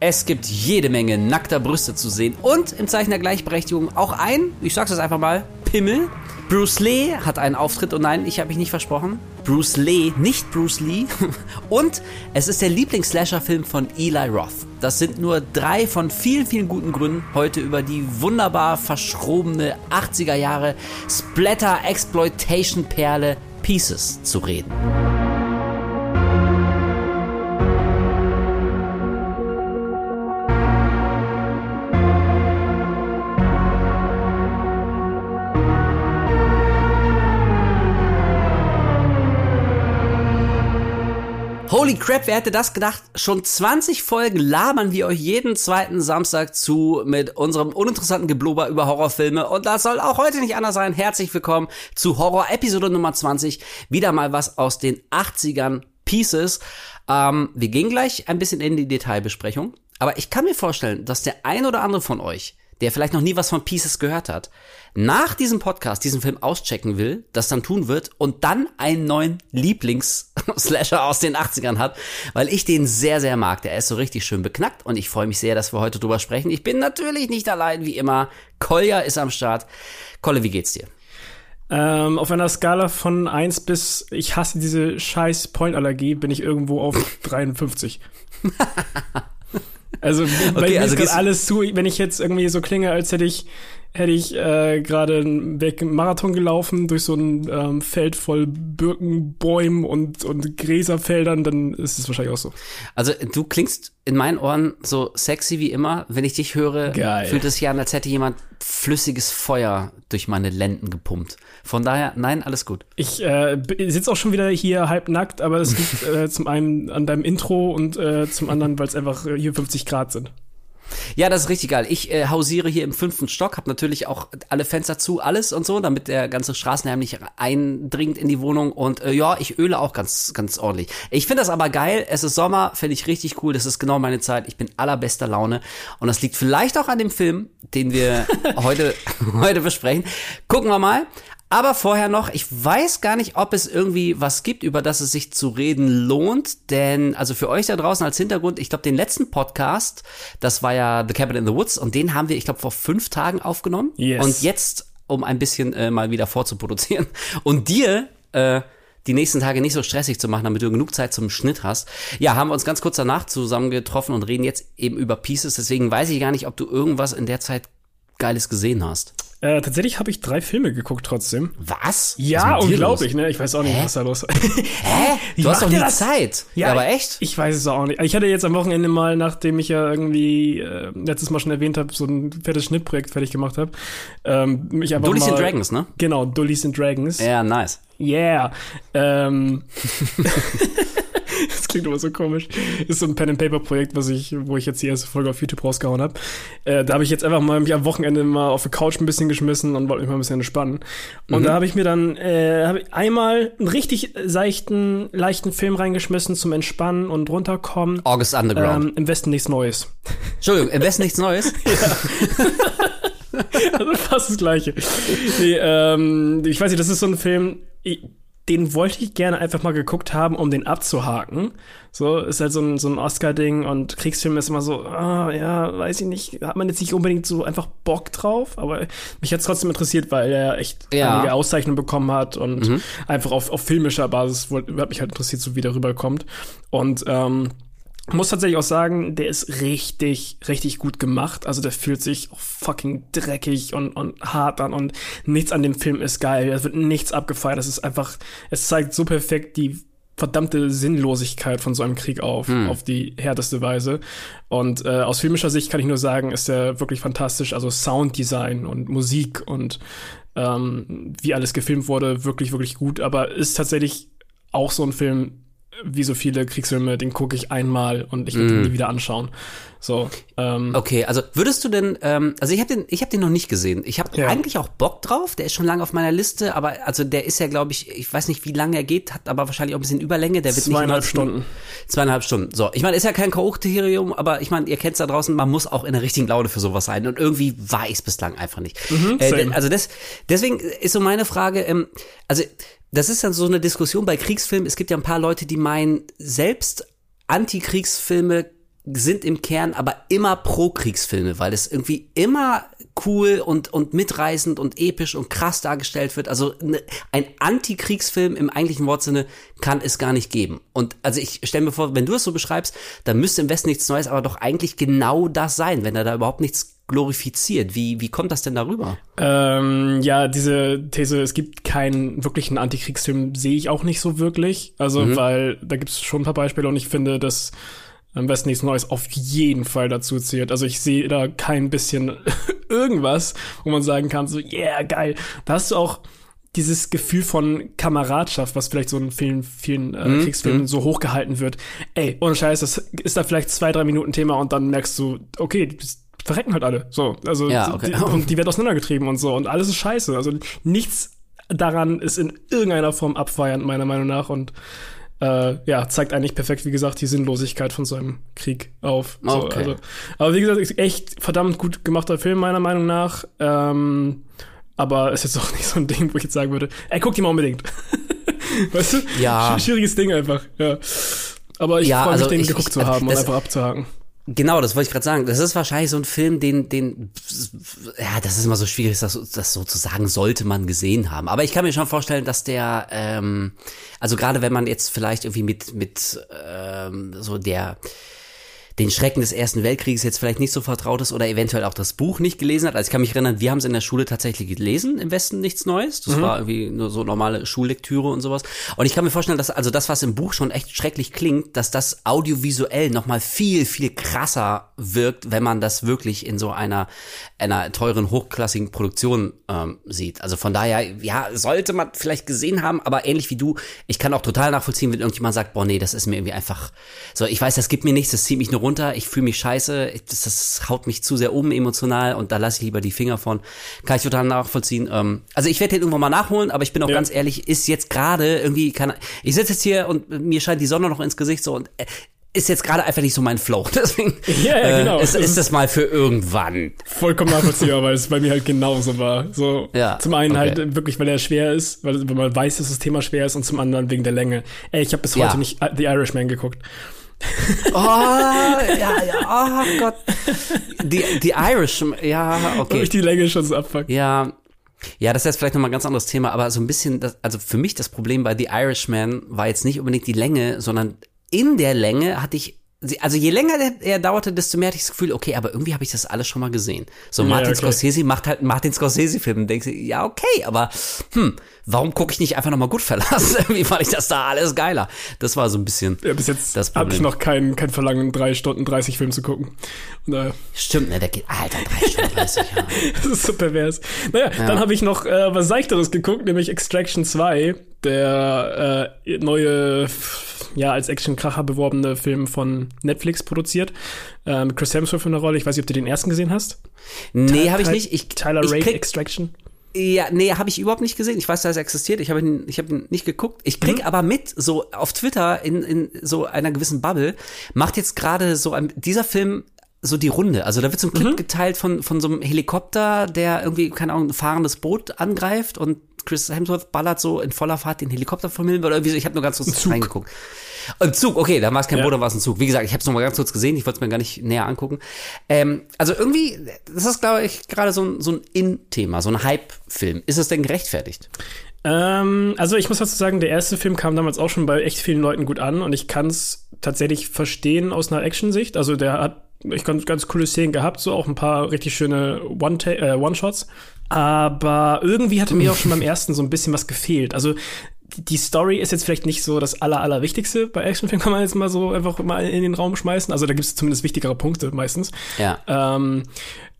Es gibt jede Menge nackter Brüste zu sehen und im Zeichen der Gleichberechtigung auch ein, ich sag's jetzt einfach mal, Pimmel. Bruce Lee hat einen Auftritt und nein, ich habe mich nicht versprochen. Bruce Lee, nicht Bruce Lee. Und es ist der Lieblings-Slasher-Film von Eli Roth. Das sind nur drei von vielen, vielen guten Gründen, heute über die wunderbar verschrobene 80er Jahre Splatter-Exploitation-Perle Pieces zu reden. Crap, wer hätte das gedacht? Schon 20 Folgen labern wir euch jeden zweiten Samstag zu mit unserem uninteressanten Geblubber über Horrorfilme. Und das soll auch heute nicht anders sein. Herzlich willkommen zu Horror Episode Nummer 20. Wieder mal was aus den 80ern Pieces. Ähm, wir gehen gleich ein bisschen in die Detailbesprechung. Aber ich kann mir vorstellen, dass der ein oder andere von euch der vielleicht noch nie was von Pieces gehört hat, nach diesem Podcast diesen Film auschecken will, das dann tun wird und dann einen neuen Lieblings-Slasher aus den 80ern hat, weil ich den sehr, sehr mag. Der ist so richtig schön beknackt und ich freue mich sehr, dass wir heute drüber sprechen. Ich bin natürlich nicht allein, wie immer. Kolja ist am Start. Kolle, wie geht's dir? Ähm, auf einer Skala von 1 bis ich hasse diese scheiß Point-Allergie bin ich irgendwo auf 53. Also bei okay, mir also ist alles zu, wenn ich jetzt irgendwie so klinge, als hätte ich hätte ich äh, gerade einen Marathon gelaufen durch so ein ähm, Feld voll Birkenbäumen und, und Gräserfeldern, dann ist es wahrscheinlich auch so. Also du klingst in meinen Ohren so sexy wie immer. Wenn ich dich höre, Geil. fühlt es sich an, als hätte jemand flüssiges Feuer durch meine Lenden gepumpt. Von daher, nein, alles gut. Ich äh, sitze auch schon wieder hier halb nackt, aber es liegt äh, zum einen an deinem Intro und äh, zum anderen, weil es einfach hier 50 Grad sind. Ja, das ist richtig geil. Ich äh, hausiere hier im fünften Stock, habe natürlich auch alle Fenster zu, alles und so, damit der ganze Straßenlärm nicht eindringt in die Wohnung. Und äh, ja, ich öle auch ganz, ganz ordentlich. Ich finde das aber geil. Es ist Sommer, finde ich richtig cool. Das ist genau meine Zeit. Ich bin allerbester Laune. Und das liegt vielleicht auch an dem Film, den wir heute, heute besprechen. Gucken wir mal. Aber vorher noch, ich weiß gar nicht, ob es irgendwie was gibt, über das es sich zu reden lohnt, denn also für euch da draußen als Hintergrund, ich glaube, den letzten Podcast, das war ja The Cabin in the Woods und den haben wir, ich glaube, vor fünf Tagen aufgenommen. Yes. Und jetzt, um ein bisschen äh, mal wieder vorzuproduzieren und dir äh, die nächsten Tage nicht so stressig zu machen, damit du genug Zeit zum Schnitt hast. Ja, haben wir uns ganz kurz danach zusammengetroffen und reden jetzt eben über Pieces. Deswegen weiß ich gar nicht, ob du irgendwas in der Zeit Geiles gesehen hast. Äh, tatsächlich habe ich drei Filme geguckt trotzdem. Was? Ja, was unglaublich, ne? Ich weiß auch nicht, Hä? was da los ist. Hä? Du Wie hast doch nie das? Zeit. Ja, aber echt? Ich weiß es auch nicht. Ich hatte jetzt am Wochenende mal, nachdem ich ja irgendwie äh, letztes Mal schon erwähnt habe, so ein fettes Schnittprojekt fertig gemacht habe. Ähm, mich einfach Dullies and Dragons, ne? Genau, Dullies and Dragons. Ja, nice. Yeah. Ähm, das klingt immer so komisch. Ist so ein Pen and Paper Projekt, was ich, wo ich jetzt die erste Folge auf YouTube rausgehauen habe. Äh, da habe ich jetzt einfach mal mich am Wochenende mal auf der Couch ein bisschen geschmissen und wollte mich mal ein bisschen entspannen. Und mhm. da habe ich mir dann äh, hab ich einmal einen richtig seichten, leichten Film reingeschmissen zum Entspannen und runterkommen. August Underground. Ähm, Im Westen nichts Neues. Entschuldigung, im Westen nichts Neues? also fast das Gleiche. Nee, ähm, ich weiß nicht, das ist so ein Film. Ich, den wollte ich gerne einfach mal geguckt haben, um den abzuhaken. So, ist halt so ein, so ein Oscar-Ding und Kriegsfilm ist immer so, ah, ja, weiß ich nicht, hat man jetzt nicht unbedingt so einfach Bock drauf, aber mich hat es trotzdem interessiert, weil er echt ja. einige Auszeichnungen bekommen hat und mhm. einfach auf, auf filmischer Basis hat mich halt interessiert, so wie der rüberkommt. Und, ähm, muss tatsächlich auch sagen, der ist richtig, richtig gut gemacht. Also der fühlt sich fucking dreckig und, und hart an und nichts an dem Film ist geil. Es wird nichts abgefeiert. Es ist einfach, es zeigt so perfekt die verdammte Sinnlosigkeit von so einem Krieg auf, hm. auf die härteste Weise. Und äh, aus filmischer Sicht kann ich nur sagen, ist der wirklich fantastisch. Also Sounddesign und Musik und ähm, wie alles gefilmt wurde, wirklich, wirklich gut. Aber ist tatsächlich auch so ein Film, wie so viele Kriegsfilme, den gucke ich einmal und ich will mm. den nie wieder anschauen. So. Ähm, okay, also würdest du denn, ähm, also ich habe den, ich habe den noch nicht gesehen. Ich habe ja. eigentlich auch Bock drauf. Der ist schon lange auf meiner Liste, aber also der ist ja, glaube ich, ich weiß nicht, wie lange er geht, hat aber wahrscheinlich auch ein bisschen Überlänge. Der wird zweieinhalb nicht Stunden. Zweieinhalb Stunden. So, ich meine, ist ja kein K.O.-Kriterium, aber ich meine, ihr kennt's da draußen. Man muss auch in der richtigen Laune für sowas sein und irgendwie war ich bislang einfach nicht. Mhm, äh, also das, deswegen ist so meine Frage. Ähm, also das ist dann so eine Diskussion bei Kriegsfilmen. Es gibt ja ein paar Leute, die meinen, selbst Antikriegsfilme sind im Kern aber immer Pro-Kriegsfilme, weil es irgendwie immer cool und, und mitreißend und episch und krass dargestellt wird. Also ne, ein Anti-Kriegsfilm im eigentlichen Wortsinne kann es gar nicht geben. Und also ich stelle mir vor, wenn du es so beschreibst, dann müsste im Westen nichts Neues, aber doch eigentlich genau das sein, wenn er da überhaupt nichts glorifiziert. Wie, wie kommt das denn darüber? Ähm, ja, diese These, es gibt keinen wirklichen Antikriegsfilm, sehe ich auch nicht so wirklich. Also, mhm. weil da gibt es schon ein paar Beispiele und ich finde, dass am besten nichts Neues auf jeden Fall dazu zählt. Also ich sehe da kein bisschen irgendwas, wo man sagen kann, so, yeah, geil. Da hast du auch dieses Gefühl von Kameradschaft, was vielleicht so in vielen, vielen äh, mm, Kriegsfilmen mm. so hochgehalten wird. Ey, ohne Scheiß, das ist da vielleicht zwei, drei Minuten Thema und dann merkst du, okay, die verrecken halt alle. So, also ja, okay. die, und die werden auseinandergetrieben und so und alles ist scheiße. Also nichts daran ist in irgendeiner Form abfeiernd, meiner Meinung nach. Und äh, ja, zeigt eigentlich perfekt, wie gesagt, die Sinnlosigkeit von so einem Krieg auf. So, okay. also, aber wie gesagt, echt verdammt gut gemachter Film, meiner Meinung nach. Ähm, aber ist jetzt auch nicht so ein Ding, wo ich jetzt sagen würde, ey, guck die mal unbedingt. weißt du? Ja. Schwieriges Ding einfach, ja. Aber ich ja, freue mich, also den ich, geguckt ich, zu haben und einfach abzuhaken. Genau, das wollte ich gerade sagen. Das ist wahrscheinlich so ein Film, den, den, ja, das ist immer so schwierig, das, das sozusagen sollte man gesehen haben. Aber ich kann mir schon vorstellen, dass der, ähm, also gerade wenn man jetzt vielleicht irgendwie mit, mit ähm, so der den Schrecken des Ersten Weltkrieges jetzt vielleicht nicht so vertraut ist oder eventuell auch das Buch nicht gelesen hat. Also ich kann mich erinnern, wir haben es in der Schule tatsächlich gelesen, im Westen nichts Neues. Das mhm. war irgendwie nur so normale Schullektüre und sowas. Und ich kann mir vorstellen, dass also das, was im Buch schon echt schrecklich klingt, dass das audiovisuell nochmal viel, viel krasser wirkt, wenn man das wirklich in so einer, einer teuren, hochklassigen Produktion ähm, sieht. Also von daher, ja, sollte man vielleicht gesehen haben, aber ähnlich wie du, ich kann auch total nachvollziehen, wenn irgendjemand sagt, boah, nee, das ist mir irgendwie einfach so, ich weiß, das gibt mir nichts, das zieht mich nur runter, ich fühle mich scheiße, das, das, haut mich zu sehr um emotional und da lasse ich lieber die Finger von. Kann ich total nachvollziehen. Ähm, also ich werde den irgendwann mal nachholen, aber ich bin auch ja. ganz ehrlich, ist jetzt gerade irgendwie, kann, ich sitze jetzt hier und mir scheint die Sonne noch ins Gesicht so und äh, ist jetzt gerade einfach nicht so mein Flow. Deswegen ja, ja, genau. äh, ist, ist das mal für irgendwann. Vollkommen nachvollziehbar, weil es bei mir halt genauso war. So ja, zum einen okay. halt wirklich, weil er schwer ist, weil, weil man weiß, dass das Thema schwer ist und zum anderen wegen der Länge. Ey, ich habe bis heute nicht The Irishman geguckt. Oh, ja, ja, oh Gott. Die, die Irish, ja, okay. Weil ich die Länge schon so abfuckt. Ja, ja, das ist jetzt vielleicht nochmal ein ganz anderes Thema, aber so ein bisschen, das, also für mich das Problem bei The Irishman war jetzt nicht unbedingt die Länge, sondern in der Länge hatte ich also je länger er dauerte, desto mehr hatte ich das Gefühl, okay, aber irgendwie habe ich das alles schon mal gesehen. So Martin ja, okay. Scorsese macht halt Martin Scorsese Film und denkst ja okay, aber hm, warum gucke ich nicht einfach nochmal gut verlassen? Irgendwie fand ich das da alles geiler. Das war so ein bisschen ja, bis jetzt das habe ich noch kein kein Verlangen drei Stunden 30 Film zu gucken. Und, äh, Stimmt, ne, der geht alter drei Stunden 30. ja. das ist so pervers. Naja, ja. dann habe ich noch äh, was seichteres geguckt, nämlich Extraction 2, der äh, neue ja, als Actionkracher beworbene Film von Netflix produziert. Äh, mit Chris Hemsworth in der Rolle. Ich weiß nicht, ob du den ersten gesehen hast. Nee, habe ich nicht. Ich, Tyler ich Rake Extraction. Ja, nee, habe ich überhaupt nicht gesehen. Ich weiß, dass er existiert. Ich habe ihn, ich hab ihn nicht geguckt. Ich krieg mhm. aber mit, so auf Twitter in, in so einer gewissen Bubble, macht jetzt gerade so ein, dieser Film so die Runde. Also da wird so ein Clip mhm. geteilt von, von so einem Helikopter, der irgendwie, keine Ahnung, ein fahrendes Boot angreift und Chris Hemsworth ballert so in voller Fahrt den Helikopter vom Himmel oder irgendwie so. Ich habe nur ganz kurz reingeguckt. Ein Zug, okay, da war es kein ja. Boot, da war es ein Zug. Wie gesagt, ich habe es noch mal ganz kurz gesehen, ich wollte es mir gar nicht näher angucken. Ähm, also irgendwie, das ist, glaube ich, gerade so ein, so ein In-Thema, so ein Hype-Film. Ist es denn gerechtfertigt? Ähm, also ich muss dazu sagen, der erste Film kam damals auch schon bei echt vielen Leuten gut an und ich kann es tatsächlich verstehen aus einer Action-Sicht. Also der hat ich ganz, ganz coole Szenen gehabt, so auch ein paar richtig schöne äh, One-Shots. Aber irgendwie hatte mir auch schon beim ersten so ein bisschen was gefehlt. Also die Story ist jetzt vielleicht nicht so das aller, allerwichtigste bei Actionfilmen, kann man jetzt mal so einfach mal in den Raum schmeißen. Also da gibt es zumindest wichtigere Punkte meistens. Ja. Ähm,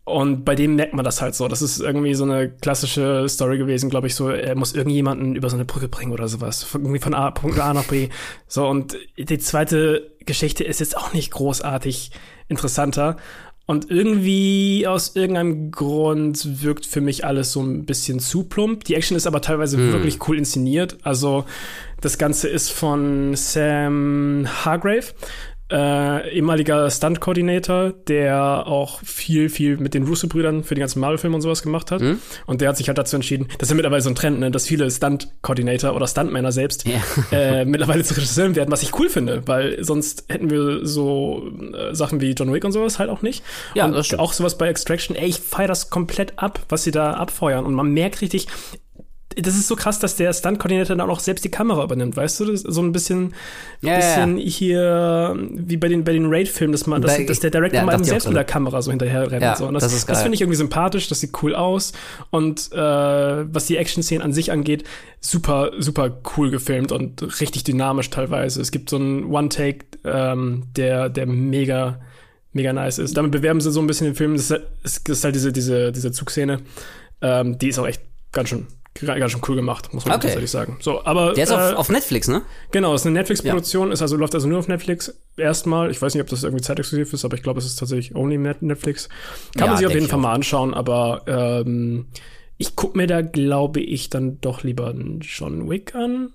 und bei dem merkt man das halt so. Das ist irgendwie so eine klassische Story gewesen, glaube ich, so, er muss irgendjemanden über so eine Brücke bringen oder sowas. Irgendwie von A, Punkt A nach B. So, und die zweite Geschichte ist jetzt auch nicht großartig interessanter. Und irgendwie aus irgendeinem Grund wirkt für mich alles so ein bisschen zu plump. Die Action ist aber teilweise hm. wirklich cool inszeniert. Also das Ganze ist von Sam Hargrave. Äh, ehemaliger Stunt-Coordinator, der auch viel, viel mit den Russo-Brüdern für die ganzen Marvel-Filme und sowas gemacht hat. Mhm. Und der hat sich halt dazu entschieden, das ist ja mittlerweile so ein Trend, ne, dass viele Stunt-Coordinator oder Stuntmänner selbst ja. äh, mittlerweile zu Regisseuren werden, was ich cool finde, weil sonst hätten wir so äh, Sachen wie John Wick und sowas halt auch nicht. Ja, und das stimmt. auch sowas bei Extraction, ey, ich feier das komplett ab, was sie da abfeuern. Und man merkt richtig, das ist so krass, dass der Stunt-Koordinator dann auch selbst die Kamera übernimmt, weißt du? So ein bisschen, ja, bisschen ja. hier wie bei den, bei den Raid-Filmen, dass man, dass, bei, dass der Director ja, mal selbst mit der Kamera so hinterher rennt. Ja, so. Und das, das, das finde ich irgendwie sympathisch, das sieht cool aus. Und äh, was die Action-Szenen an sich angeht, super, super cool gefilmt und richtig dynamisch teilweise. Es gibt so einen One-Take, ähm, der, der mega, mega nice ist. Damit bewerben sie so ein bisschen den Film. Das ist, das ist halt diese, diese, diese Zugszene. Ähm, die ist auch echt ganz schön ganz schon cool gemacht, muss man okay. tatsächlich sagen. So, aber der ist äh, auf, auf, Netflix, ne? Genau, ist eine Netflix-Produktion, ja. ist also läuft also nur auf Netflix erstmal. Ich weiß nicht, ob das irgendwie zeitexklusiv ist, aber ich glaube, es ist tatsächlich only Netflix. Kann ja, man sich auf jeden Fall mal anschauen, aber ähm, ich guck mir da, glaube ich, dann doch lieber einen John Wick an.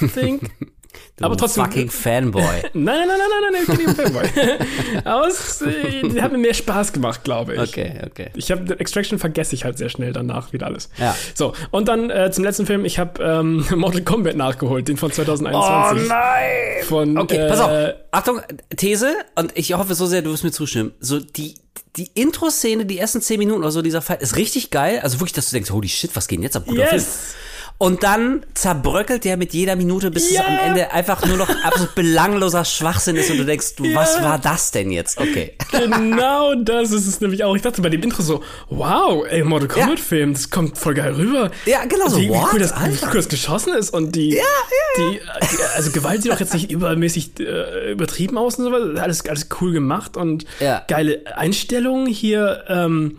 I think. Du aber trotzdem. Fucking Fanboy. nein, nein, nein, nein, nein, nein, ich bin Fanboy. aber es äh, hat mir mehr Spaß gemacht, glaube ich. Okay, okay. Ich habe Extraction vergesse ich halt sehr schnell danach wieder alles. Ja. So, und dann äh, zum letzten Film, ich habe ähm, Mortal Kombat nachgeholt, den von 2021. Oh nein! Von, okay, äh, pass auf. Achtung, These, und ich hoffe so sehr, du wirst mir zustimmen. So, die, die Intro-Szene, die ersten zehn Minuten oder so dieser Fight, ist richtig geil. Also wirklich, dass du denkst, holy shit, was geht denn jetzt ab? Guter yes. Film. Und dann zerbröckelt der mit jeder Minute, bis ja. es am Ende einfach nur noch absolut belangloser Schwachsinn ist und du denkst, du, ja. was war das denn jetzt? Okay. Genau das ist es nämlich auch. Ich dachte bei dem Intro so, wow, ey, Mortal Kombat. Film, das kommt voll geil rüber. Ja, genau so. Wie, wie cool, das, wie cool das geschossen ist und die, ja, ja, die, die, also Gewalt sieht auch jetzt nicht übermäßig äh, übertrieben aus und so was. Alles, alles cool gemacht und geile Einstellungen hier, ähm,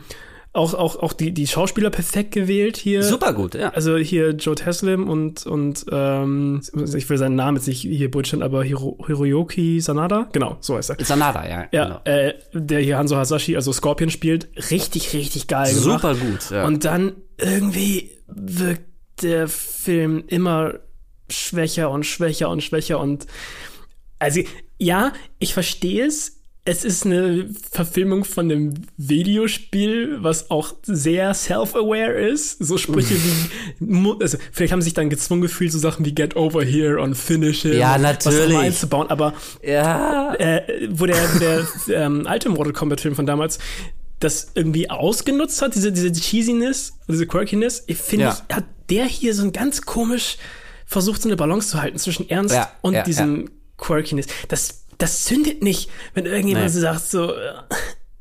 auch, auch, auch die, die Schauspieler perfekt gewählt hier. Super gut, ja. Also hier Joe Teslim und, und ähm, ich will seinen Namen jetzt nicht hier butchern, aber Hiro, Hiroyoki Sanada, genau, so heißt er. Sanada, ja. Ja, genau. äh, der hier Hanzo Hasashi, also Scorpion spielt, richtig, richtig geil gemacht. Super gut, ja. Und dann irgendwie wirkt der Film immer schwächer und schwächer und schwächer und also ja, ich verstehe es, es ist eine Verfilmung von einem Videospiel, was auch sehr self-aware ist. So Sprüche wie, also vielleicht haben sie sich dann gezwungen gefühlt, so Sachen wie Get Over Here und Finish It. Ja, natürlich. Was einzubauen, aber ja. Äh, wo der, der ähm, alte Mortal Kombat Film von damals das irgendwie ausgenutzt hat, diese, diese Cheesiness, diese Quirkiness, ich finde, ja. hat der hier so ein ganz komisch versucht, so eine Balance zu halten zwischen Ernst ja, und diesem Quirkiness. Das das zündet nicht, wenn irgendjemand nee. sagt so,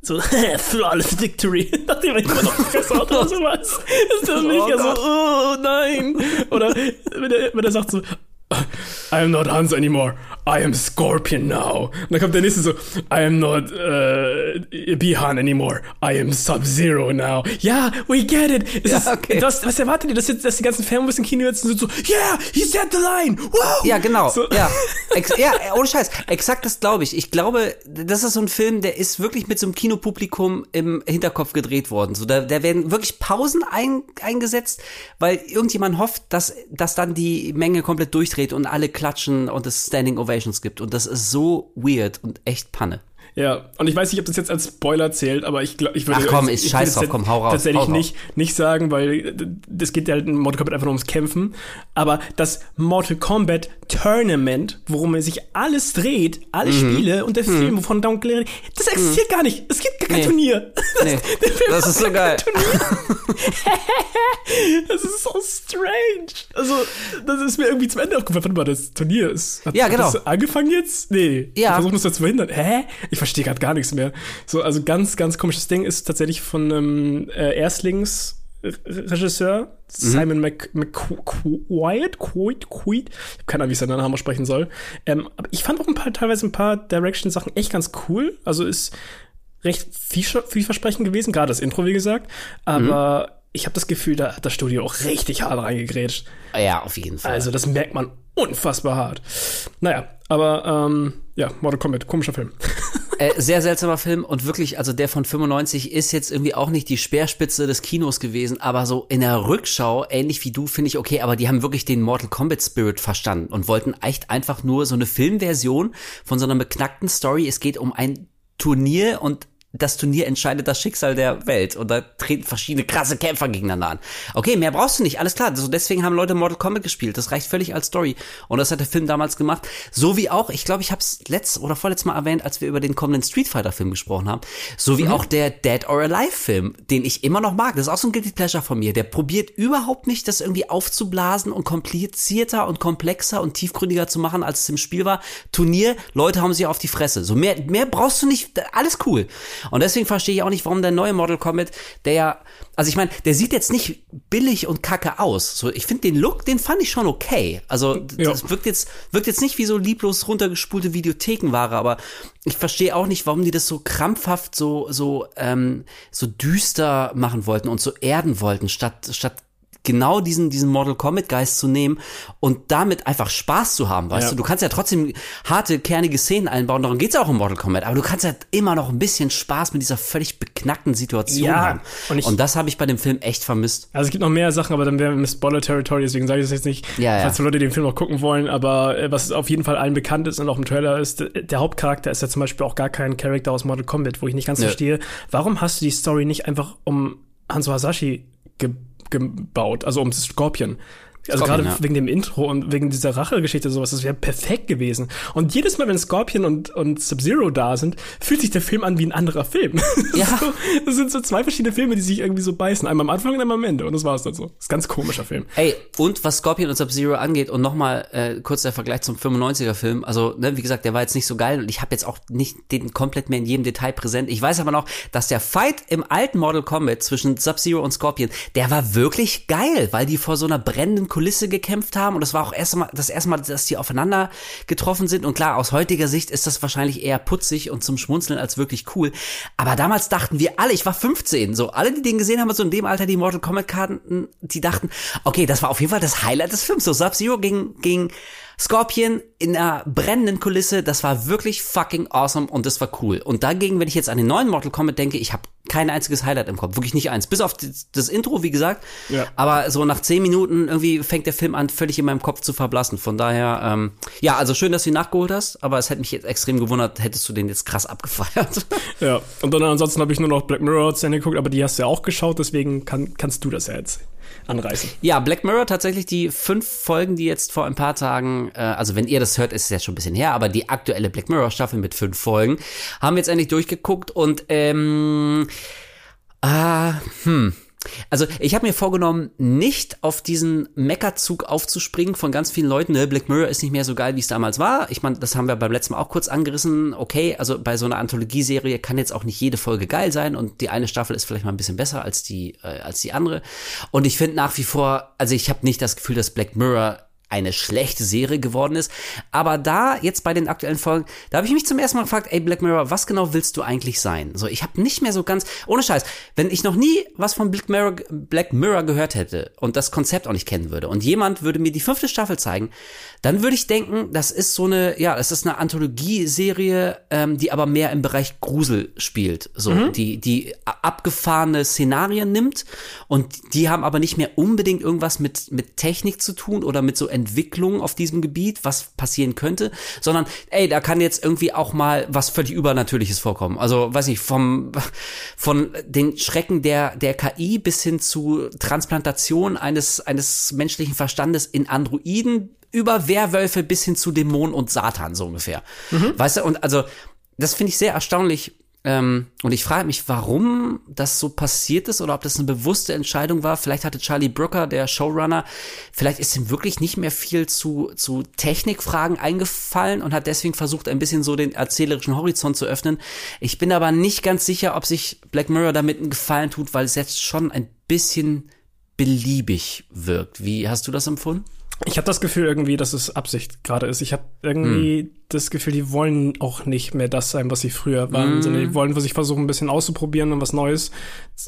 so, flawless victory, nachdem ich immer noch gefressen hat oder sowas. Ist das nicht oh ja so, oh nein. Oder wenn er, wenn er sagt so, I am not Hans anymore. I am Scorpion now. Und dann kommt der nächste so, I am not uh, Bihan anymore. I am Sub-Zero now. Ja, we get it. Ja, ist, okay. das, was erwartet ihr, dass, jetzt, dass die ganzen Fanboys im Kino jetzt sind so, yeah, he said the line. Wow. Ja, genau. So. Ja. Ex ja, ohne Scheiß. Exakt das glaube ich. Ich glaube, das ist so ein Film, der ist wirklich mit so einem Kinopublikum im Hinterkopf gedreht worden. So, da, da werden wirklich Pausen ein, eingesetzt, weil irgendjemand hofft, dass, dass dann die Menge komplett durchdreht und alle klatschen und es Standing Ovations gibt. Und das ist so weird und echt Panne. Ja, und ich weiß nicht, ob das jetzt als Spoiler zählt, aber ich glaube, ich würde. Ach komm, ist scheiß drauf, komm, hau raus. Tatsächlich hau nicht, nicht sagen, weil das geht ja halt in Mortal Kombat einfach nur ums Kämpfen. Aber das Mortal Kombat Tournament, worum sich alles dreht, alle mhm. Spiele und der mhm. Film von Down Glary, das existiert mhm. gar nicht. Es gibt gar kein nee. Turnier. Nee. das ist so geil. das ist so strange. Also, das ist mir irgendwie zum Ende aufgefallen. Warte mal, das Turnier ist. Hat, ja, genau. Hat das angefangen jetzt? Nee. Ja. Versuchen das zu verhindern. Hä? Ich verstehe gerade gar nichts mehr. So, also ganz, ganz komisches Ding ist tatsächlich von einem äh, Erstlingsregisseur, mhm. Simon Mc, McQuaid, Quaid, Quaid, ich habe keine Ahnung, wie ich seinen Namen sprechen soll. Ähm, aber ich fand auch ein paar, teilweise ein paar Direction-Sachen echt ganz cool. Also ist recht vielversprechend gewesen, gerade das Intro, wie gesagt. Aber mhm. ich habe das Gefühl, da hat das Studio auch richtig hart reingegrätscht. Ja, auf jeden Fall. Also das merkt man unfassbar hart. Naja, aber ähm, ja, Mortal Kombat, komischer Film. Äh, sehr seltsamer Film und wirklich, also der von 95 ist jetzt irgendwie auch nicht die Speerspitze des Kinos gewesen, aber so in der Rückschau, ähnlich wie du, finde ich okay, aber die haben wirklich den Mortal Kombat Spirit verstanden und wollten echt einfach nur so eine Filmversion von so einer beknackten Story. Es geht um ein Turnier und das Turnier entscheidet das Schicksal der Welt und da treten verschiedene krasse Kämpfer gegeneinander an. Okay, mehr brauchst du nicht, alles klar. Also deswegen haben Leute Mortal Kombat gespielt. Das reicht völlig als Story. Und das hat der Film damals gemacht. So wie auch, ich glaube, ich habe es letzt oder vorletztes Mal erwähnt, als wir über den kommenden Street Fighter Film gesprochen haben. So wie mhm. auch der Dead or Alive Film, den ich immer noch mag. Das ist auch so ein Guilty Pleasure von mir. Der probiert überhaupt nicht, das irgendwie aufzublasen und komplizierter und komplexer und tiefgründiger zu machen, als es im Spiel war. Turnier, Leute haben sich auf die Fresse. So mehr, mehr brauchst du nicht. Alles cool. Und deswegen verstehe ich auch nicht, warum der neue Model Comet, der ja, also ich meine, der sieht jetzt nicht billig und kacke aus. So, ich finde den Look, den fand ich schon okay. Also ja. das wirkt jetzt, wirkt jetzt nicht wie so lieblos runtergespulte Videothekenware, aber ich verstehe auch nicht, warum die das so krampfhaft so so ähm, so düster machen wollten und so erden wollten statt statt genau diesen, diesen Mortal Kombat Geist zu nehmen und damit einfach Spaß zu haben, weißt ja. du? Du kannst ja trotzdem harte, kernige Szenen einbauen, darum geht's ja auch im Mortal Kombat, aber du kannst ja immer noch ein bisschen Spaß mit dieser völlig beknackten Situation ja, haben. Und, ich, und das habe ich bei dem Film echt vermisst. Also es gibt noch mehr Sachen, aber dann wären wir im Spoiler-Territory, deswegen sage ich das jetzt nicht, ja, falls ja. Leute den Film noch gucken wollen, aber äh, was auf jeden Fall allen bekannt ist und auch im Trailer ist, der Hauptcharakter ist ja zum Beispiel auch gar kein Charakter aus Mortal Kombat, wo ich nicht ganz Nö. verstehe, warum hast du die Story nicht einfach um Hanzo Hasashi ge gebaut, also um Scorpion. Also gerade ja. wegen dem Intro und wegen dieser Rachegeschichte sowas, das wäre perfekt gewesen. Und jedes Mal, wenn Scorpion und, und Sub-Zero da sind, fühlt sich der Film an wie ein anderer Film. Ja. so, das sind so zwei verschiedene Filme, die sich irgendwie so beißen. Einmal am Anfang und einmal am Ende. Und das war's dann so. Das ist ein ganz komischer Film. Ey, und was Scorpion und Sub-Zero angeht, und nochmal äh, kurz der Vergleich zum 95er-Film. Also, ne, wie gesagt, der war jetzt nicht so geil und ich habe jetzt auch nicht den komplett mehr in jedem Detail präsent. Ich weiß aber noch, dass der Fight im alten Mortal Kombat zwischen Sub-Zero und Scorpion, der war wirklich geil, weil die vor so einer brennenden Kulisse gekämpft haben und das war auch erst mal, das erste Mal, dass die aufeinander getroffen sind und klar, aus heutiger Sicht ist das wahrscheinlich eher putzig und zum Schmunzeln als wirklich cool. Aber damals dachten wir alle, ich war 15, so alle, die den gesehen haben, so in dem Alter die Mortal Kombat Karten, die dachten, okay, das war auf jeden Fall das Highlight des Films. So Sub-Zero gegen, gegen Scorpion in einer brennenden Kulisse, das war wirklich fucking awesome und das war cool. Und dagegen, wenn ich jetzt an den neuen Mortal Kombat denke, ich habe kein einziges Highlight im Kopf, wirklich nicht eins. Bis auf das, das Intro, wie gesagt. Ja. Aber so nach zehn Minuten irgendwie fängt der Film an, völlig in meinem Kopf zu verblassen. Von daher, ähm, ja, also schön, dass du ihn nachgeholt hast, aber es hätte mich jetzt extrem gewundert, hättest du den jetzt krass abgefeiert. Ja, und dann ansonsten habe ich nur noch Black Mirror zu Ende geguckt, aber die hast du ja auch geschaut, deswegen kann, kannst du das ja jetzt anreißen. Ja, Black Mirror tatsächlich die fünf Folgen, die jetzt vor ein paar Tagen, äh, also wenn ihr das hört, ist es ja schon ein bisschen her, aber die aktuelle Black Mirror Staffel mit fünf Folgen haben wir jetzt endlich durchgeguckt und ähm, ah, hm, also ich habe mir vorgenommen, nicht auf diesen Meckerzug aufzuspringen von ganz vielen Leuten. Ne, Black Mirror ist nicht mehr so geil, wie es damals war. Ich meine, das haben wir beim letzten Mal auch kurz angerissen. Okay, also bei so einer Anthologieserie kann jetzt auch nicht jede Folge geil sein und die eine Staffel ist vielleicht mal ein bisschen besser als die äh, als die andere. Und ich finde nach wie vor, also ich habe nicht das Gefühl, dass Black Mirror eine schlechte Serie geworden ist. Aber da, jetzt bei den aktuellen Folgen, da habe ich mich zum ersten Mal gefragt, ey Black Mirror, was genau willst du eigentlich sein? So, ich habe nicht mehr so ganz, ohne Scheiß, wenn ich noch nie was von Black Mirror, Black Mirror gehört hätte und das Konzept auch nicht kennen würde und jemand würde mir die fünfte Staffel zeigen, dann würde ich denken, das ist so eine, ja, das ist eine Anthologieserie, ähm, die aber mehr im Bereich Grusel spielt. So, mhm. die, die abgefahrene Szenarien nimmt und die haben aber nicht mehr unbedingt irgendwas mit, mit Technik zu tun oder mit so Entwicklung auf diesem Gebiet, was passieren könnte, sondern, ey, da kann jetzt irgendwie auch mal was völlig Übernatürliches vorkommen. Also, weiß ich, vom, von den Schrecken der, der KI bis hin zu Transplantation eines, eines menschlichen Verstandes in Androiden über Werwölfe bis hin zu Dämonen und Satan, so ungefähr. Mhm. Weißt du, und also, das finde ich sehr erstaunlich. Ähm, und ich frage mich, warum das so passiert ist oder ob das eine bewusste Entscheidung war. Vielleicht hatte Charlie Brooker, der Showrunner, vielleicht ist ihm wirklich nicht mehr viel zu, zu Technikfragen eingefallen und hat deswegen versucht, ein bisschen so den erzählerischen Horizont zu öffnen. Ich bin aber nicht ganz sicher, ob sich Black Mirror damit einen Gefallen tut, weil es jetzt schon ein bisschen beliebig wirkt. Wie hast du das empfunden? Ich habe das Gefühl irgendwie, dass es Absicht gerade ist. Ich habe irgendwie hm. das Gefühl, die wollen auch nicht mehr das sein, was sie früher waren, hm. sondern die wollen sich versuchen, ein bisschen auszuprobieren und was Neues,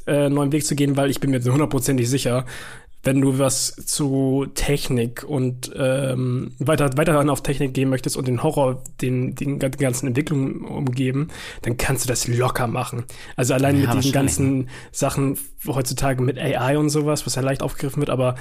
äh, neuen Weg zu gehen, weil ich bin mir hundertprozentig sicher, wenn du was zu Technik und ähm, weiter weiterhin auf Technik gehen möchtest und den Horror, den, den, den ganzen Entwicklungen umgeben, dann kannst du das locker machen. Also allein Ja, mit diesen ganzen Sachen heutzutage mit AI und sowas, was ja leicht aufgegriffen wird, aber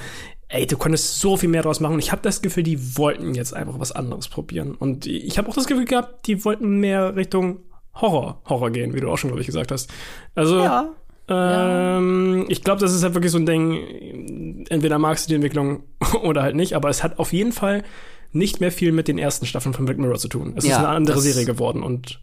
ey, du konntest so viel mehr draus machen. Und ich habe das Gefühl, die wollten jetzt einfach was anderes probieren. Und ich habe auch das Gefühl gehabt, die wollten mehr Richtung Horror, Horror gehen, wie du auch schon, glaube ich, gesagt hast. Also, Ja. ähm, ich glaube, das ist halt wirklich so ein Ding, entweder magst du die Entwicklung oder halt nicht, aber es hat auf jeden Fall nicht mehr viel mit den ersten Staffeln von Black Mirror zu tun. Es ist Ja, eine andere Serie geworden und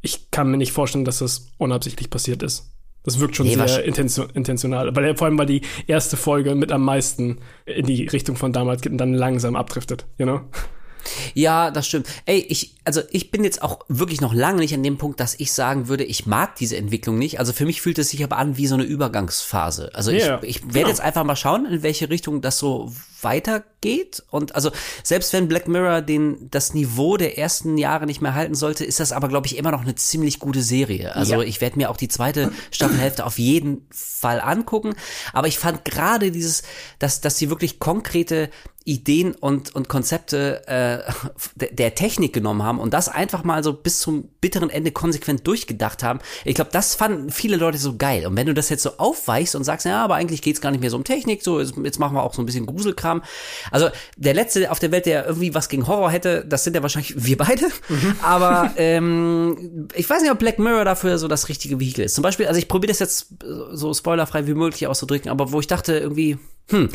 ich kann mir nicht vorstellen, dass das unabsichtlich passiert ist. Das wirkt schon Nee, sehr intentio intentional, weil vor allem weil die erste Folge mit am meisten in die Richtung von damals geht und dann langsam abdriftet, you know? Ja, das stimmt. Ey, ich, also ich bin jetzt auch wirklich noch lange nicht an dem Punkt, dass ich sagen würde, ich mag diese Entwicklung nicht. Also für mich fühlt es sich aber an wie so eine Übergangsphase. Also Ja, ich, ich werde genau. jetzt einfach mal schauen, in welche Richtung das so weitergeht. Und also selbst wenn Black Mirror den, das Niveau der ersten Jahre nicht mehr halten sollte, ist das aber, glaube ich, immer noch eine ziemlich gute Serie. Also Ja. ich werde mir auch die zweite Staffelhälfte auf jeden Fall angucken. Aber ich fand gerade dieses, dass, dass sie wirklich konkrete Ideen und, und Konzepte äh, der, der Technik genommen haben und das einfach mal so bis zum bitteren Ende konsequent durchgedacht haben. Ich glaube, das fanden viele Leute so geil. Und wenn du das jetzt so aufweichst und sagst, ja, aber eigentlich geht's gar nicht mehr so um Technik, so jetzt, jetzt machen wir auch so ein bisschen Gruselkram. Also der letzte auf der Welt, der irgendwie was gegen Horror hätte, das sind ja wahrscheinlich wir beide. Aber ähm, ich weiß nicht, ob Black Mirror dafür so das richtige Vehikel ist. Zum Beispiel, also ich probiere das jetzt so spoilerfrei wie möglich auszudrücken, aber wo ich dachte irgendwie, hm,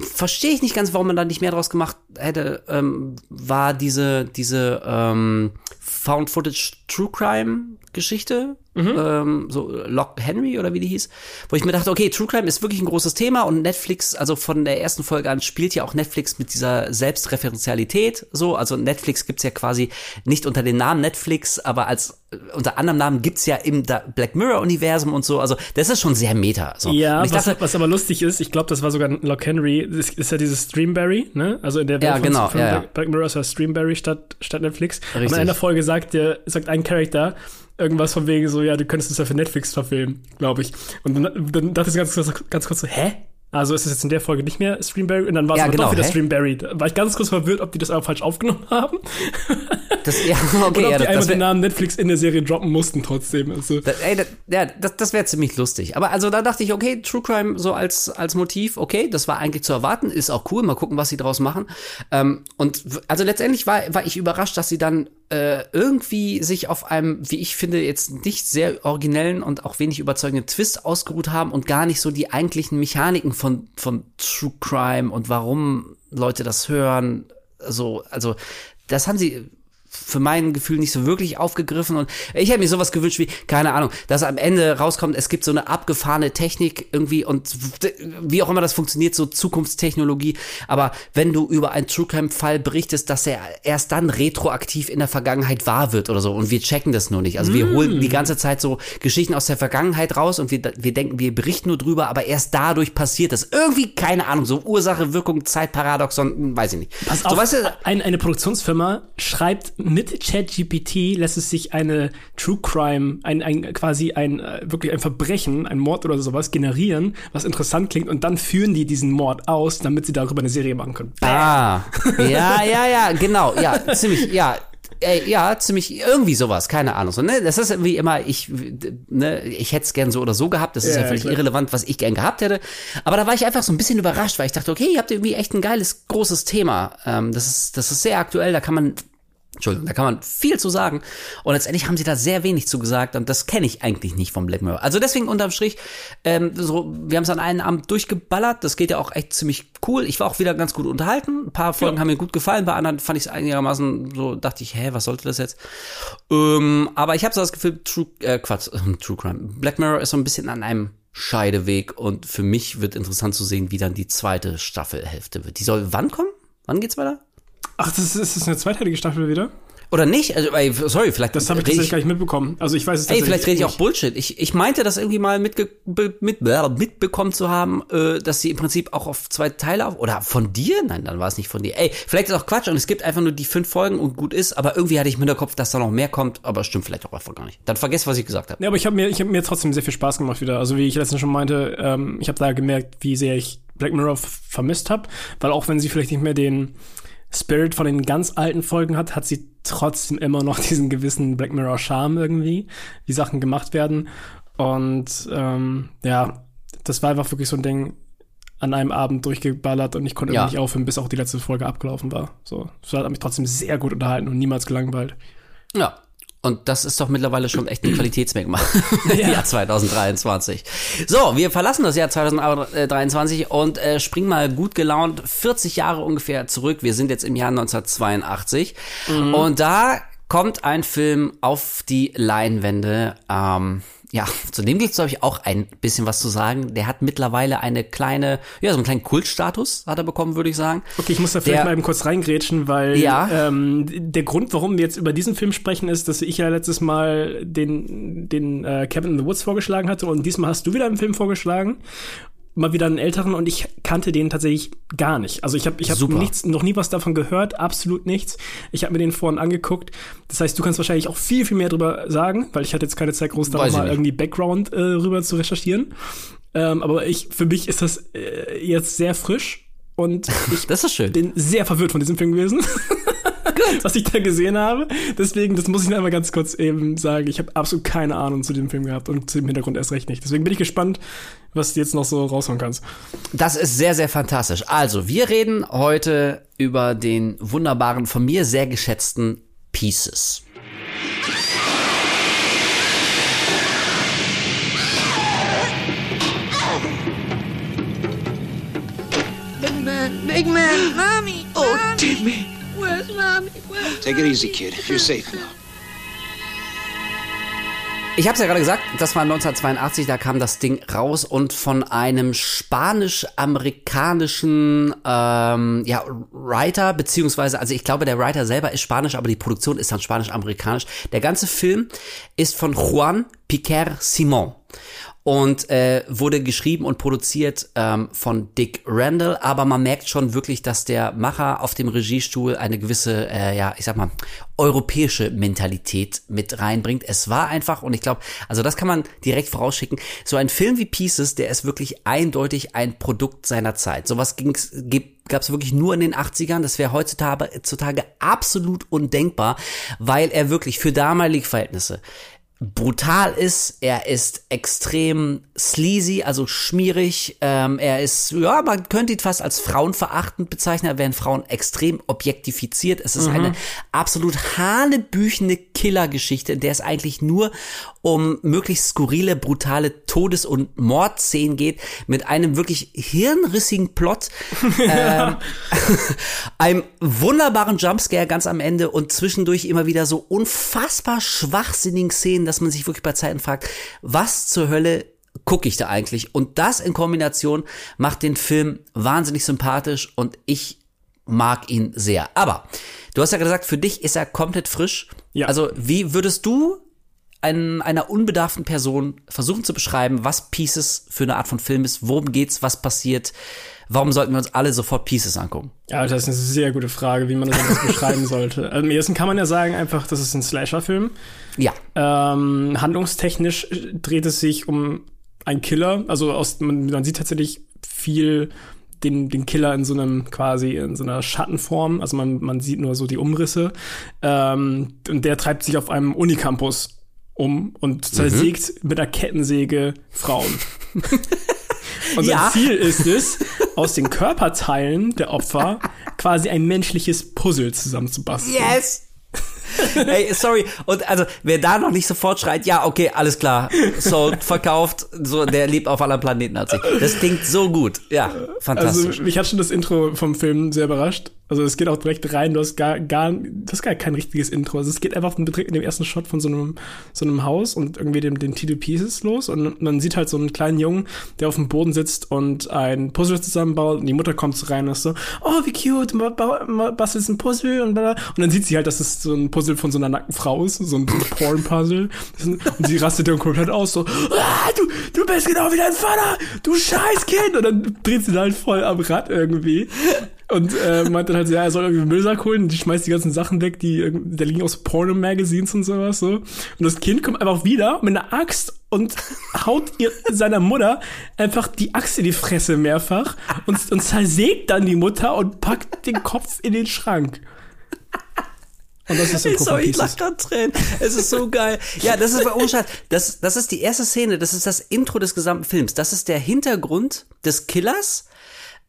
verstehe ich nicht ganz, warum man da nicht mehr draus gemacht hätte, ähm, war diese, diese ähm, Found Footage True Crime Geschichte, ähm, so Lock Henry oder wie die hieß, wo ich mir dachte, okay, True Crime ist wirklich ein großes Thema und Netflix, also von der ersten Folge an spielt ja auch Netflix mit dieser Selbstreferenzialität so, also Netflix gibt's ja quasi nicht unter dem Namen Netflix, aber als äh, unter anderem Namen gibt's ja im Black Mirror Universum und so, also das ist schon sehr meta. So. Ja, und was, dachte, was aber lustig ist, ich glaube, das war sogar Lock Henry, das ist ja dieses Streamberry, ne? Also in der Welt Ja, genau, von ja, ja. Black, Mirror ist ja Streamberry statt, statt Netflix. Und Richtig. in einer Folge sagt der, sagt ein Charakter irgendwas von wegen so, ja, du könntest es ja für Netflix verfilmen, glaube ich. Und dann, dann dachte ich ganz ganz kurz so, hä? Also ist es jetzt in der Folge nicht mehr Streamberry und dann war es Ja, genau, doch wieder hä? Streamberry. Da war ich ganz kurz verwirrt, ob die das aber falsch aufgenommen haben das, ja, okay, oder ob ja, die das, einfach das wär, den Namen Netflix in der Serie droppen mussten trotzdem. Also, Das, ey, das, ja, das, das wäre ziemlich lustig. Aber also da dachte ich, okay, True Crime so als, als Motiv, okay, das war eigentlich zu erwarten, ist auch cool, mal gucken, was sie draus machen. Ähm, und also letztendlich war, war ich überrascht, dass sie dann äh, irgendwie sich auf einem, wie ich finde, jetzt nicht sehr originellen und auch wenig überzeugenden Twist ausgeruht haben und gar nicht so die eigentlichen Mechaniken von, von True Crime und warum Leute das hören, so, also das haben sie für mein Gefühl nicht so wirklich aufgegriffen und ich hätte mir sowas gewünscht wie, keine Ahnung, dass am Ende rauskommt, es gibt so eine abgefahrene Technik irgendwie und wie auch immer das funktioniert, so Zukunftstechnologie, aber wenn du über einen True Crime Fall berichtest, dass er erst dann retroaktiv in der Vergangenheit wahr wird oder so und wir checken das nur nicht. Also wir holen die ganze Zeit so Geschichten aus der Vergangenheit raus und wir, wir denken, wir berichten nur drüber, aber erst dadurch passiert das. Irgendwie, keine Ahnung, so Ursache, Wirkung, Zeitparadoxon, weiß ich nicht. Pass so, auf, weißt du, ein, eine Produktionsfirma schreibt mit ChatGPT lässt es sich eine True Crime, ein, ein quasi ein äh, wirklich ein Verbrechen, ein Mord oder sowas generieren, was interessant klingt und dann führen die diesen Mord aus, damit sie darüber eine Serie machen können. Ah, ja, ja, ja, genau, ja, ziemlich, ja. Ey, ja, ziemlich irgendwie sowas, keine Ahnung. So, ne? Das ist irgendwie immer, ich, ne, ich hätte es gern so oder so gehabt. Das ist Ja, ja völlig klar. irrelevant, was ich gern gehabt hätte. Aber da war ich einfach so ein bisschen überrascht, weil ich dachte, okay, ihr habt irgendwie echt ein geiles, großes Thema. Ähm, das ist, das ist sehr aktuell, da kann man Entschuldigung, da kann man viel zu sagen. Und letztendlich haben sie da sehr wenig zu gesagt und das kenne ich eigentlich nicht vom Black Mirror. Also deswegen unterm Strich, ähm, so, wir haben es an einem Abend durchgeballert. Das geht ja auch echt ziemlich cool. Ich war auch wieder ganz gut unterhalten. Ein paar Folgen Ja. haben mir gut gefallen, bei anderen fand ich es einigermaßen so, dachte ich, hä, was sollte das jetzt? Ähm, aber ich habe so das Gefühl, True, äh, Quatsch, äh, True Crime. Black Mirror ist so ein bisschen an einem Scheideweg und für mich wird interessant zu sehen, wie dann die zweite Staffelhälfte wird. Die soll wann kommen? Wann geht's weiter? Ach, das ist, ist das eine zweiteilige Staffel wieder? Oder nicht? Also, ey, sorry, vielleicht Das habe ich tatsächlich gar nicht mitbekommen. Also ich weiß es Ey, vielleicht rede ich auch. Bullshit. Ich, ich meinte das irgendwie mal mitge mit, mitbekommen zu haben, äh, dass sie im Prinzip auch auf zwei Teile auf. Oder von dir? Nein, dann war es nicht von dir. Ey, vielleicht ist auch Quatsch und es gibt einfach nur die fünf Folgen und gut ist, aber irgendwie hatte ich im Hinterkopf, dass da noch mehr kommt, aber stimmt vielleicht auch einfach gar nicht. Dann vergesst, was ich gesagt habe. Ja, aber ich habe mir, ich hab mir trotzdem sehr viel Spaß gemacht wieder. Also wie ich letztens schon meinte, ähm, ich habe da gemerkt, wie sehr ich Black Mirror vermisst habe, weil auch wenn sie vielleicht nicht mehr den Spirit von den ganz alten Folgen hat, hat sie trotzdem immer noch diesen gewissen Black Mirror Charme irgendwie, wie Sachen gemacht werden. Und ähm, ja, das war einfach wirklich so ein Ding an einem Abend durchgeballert und ich konnte ja. nicht aufhören, bis auch die letzte Folge abgelaufen war. So, das hat mich trotzdem sehr gut unterhalten und niemals gelangweilt. Ja, und das ist doch mittlerweile schon echt ein Qualitätsmerkmal. Ja. Jahr 2023. So, wir verlassen das Jahr 2023 und äh, springen mal gut gelaunt 40 Jahre ungefähr zurück. Wir sind jetzt im Jahr 1982. Mhm. Und da kommt ein Film auf die Leinwände. Ähm, ja, zu dem gibt's glaube ich auch ein bisschen was zu sagen. Der hat mittlerweile eine kleine, ja, so einen kleinen Kultstatus hat er bekommen, würde ich sagen. Okay, ich muss da vielleicht der, mal eben kurz reingrätschen, weil ja. ähm, der Grund, warum wir jetzt über diesen Film sprechen, ist, dass ich ja letztes Mal den, den äh, Cabin in the Woods vorgeschlagen hatte und diesmal hast du wieder einen Film vorgeschlagen mal wieder einen älteren und ich kannte den tatsächlich gar nicht. Also ich habe ich hab nichts, noch nie was davon gehört, absolut nichts. Ich habe mir den vorhin angeguckt. Das heißt, du kannst wahrscheinlich auch viel, viel mehr drüber sagen, weil ich hatte jetzt keine Zeit, groß da mal irgendwie Background äh, rüber zu recherchieren. Ähm, aber ich, für mich ist das äh, jetzt sehr frisch und ich das ist schön. bin sehr verwirrt von diesem Film gewesen. Gut. was ich da gesehen habe. Deswegen, das muss ich einmal ganz kurz eben sagen. Ich habe absolut keine Ahnung zu dem Film gehabt und zu dem Hintergrund erst recht nicht. Deswegen bin ich gespannt, was du jetzt noch so raushauen kannst. Das ist sehr, sehr fantastisch. Also, wir reden heute über den wunderbaren, von mir sehr geschätzten Pieces. Big man, big man, mommy. Oh, Timmy. Take it easy, kid. You're safe now. Ich habe es ja gerade gesagt, das war 1982, da kam das Ding raus und von einem spanisch-amerikanischen ähm, ja, Writer, beziehungsweise, also ich glaube, der Writer selber ist spanisch, aber die Produktion ist dann spanisch-amerikanisch. Der ganze Film ist von Juan Piquer Simon und äh, wurde geschrieben und produziert ähm, von Dick Randall, aber man merkt schon wirklich, dass der Macher auf dem Regiestuhl eine gewisse, äh, ja, ich sag mal, europäische Mentalität mit reinbringt. Es war einfach, und ich glaube, also das kann man direkt vorausschicken, so ein Film wie Pieces, der ist wirklich eindeutig ein Produkt seiner Zeit. Sowas ging's, gab es wirklich nur in den 80ern. Das wäre heutzutage absolut undenkbar, weil er wirklich für damalige Verhältnisse brutal ist, er ist extrem sleazy, also schmierig, ähm, er ist, ja, man könnte ihn fast als frauenverachtend bezeichnen, er werden Frauen extrem objektifiziert. Es ist mhm. eine absolut hanebüchene Killergeschichte, in der es eigentlich nur um möglichst skurrile, brutale Todes- und Mordszenen geht, mit einem wirklich hirnrissigen Plot, ähm, einem wunderbaren Jumpscare ganz am Ende und zwischendurch immer wieder so unfassbar schwachsinnigen Szenen, dass man sich wirklich bei Zeiten fragt, was zur Hölle gucke ich da eigentlich? Und das in Kombination macht den Film wahnsinnig sympathisch und ich mag ihn sehr. Aber du hast ja gesagt, für dich ist er komplett frisch. Ja. Also wie würdest du ein, einer unbedarften Person versuchen zu beschreiben, was Pieces für eine Art von Film ist, worum geht's, was passiert? Warum sollten wir uns alle sofort Pieces angucken? Ja, das ist eine sehr gute Frage, wie man das beschreiben sollte. Also, Am ersten kann man ja sagen einfach, das ist ein Slasher-Film. Ja. Ähm, handlungstechnisch dreht es sich um einen Killer. Also aus, man, man sieht tatsächlich viel den, den Killer in so einem quasi in so einer Schattenform. Also man, man sieht nur so die Umrisse. Ähm, und der treibt sich auf einem Unicampus um und zersägt mhm. mit einer Kettensäge Frauen. und sein ja. Ziel ist es, aus den Körperteilen der Opfer quasi ein menschliches Puzzle zusammenzubasteln. Yes! Ey, sorry. Und also, wer da noch nicht sofort schreit, ja, okay, alles klar, sold, verkauft, so, der lebt auf aller Planeten als ich. Das klingt so gut. Ja, fantastisch. Also, mich hat schon das Intro vom Film sehr überrascht. Also es geht auch direkt rein, du hast gar, gar, du hast gar kein richtiges Intro. Also es geht einfach in dem ersten Shot von so einem, so einem Haus und irgendwie dem, den Titel Pieces los und man sieht halt so einen kleinen Jungen, der auf dem Boden sitzt und ein Puzzle zusammenbaut und die Mutter kommt rein und ist so, oh, wie cute, bastelst ein Puzzle und bla, und dann sieht sie halt, dass es so ein Puzzle von so einer nackten Frau ist, so ein Porn-Puzzle und sie rastet dann komplett aus, so, ah, du, du bist genau wie dein Vater, du scheiß Kind und dann dreht sie halt voll am Rad irgendwie Und äh, meint dann halt ja, er soll irgendwie einen Müllsack holen. Und die schmeißt die ganzen Sachen weg, die da liegen aus Porno-Magazines und sowas so. Und das Kind kommt einfach wieder mit einer Axt und haut ihr seiner Mutter einfach die Axt in die Fresse mehrfach und, und zersägt dann die Mutter und packt den Kopf in den Schrank. Und das ist so Ich, lach grad Tränen. Es ist so geil. Ja, das ist bei Unschad. Das, das ist die erste Szene, das ist das Intro des gesamten Films. Das ist der Hintergrund des Killers.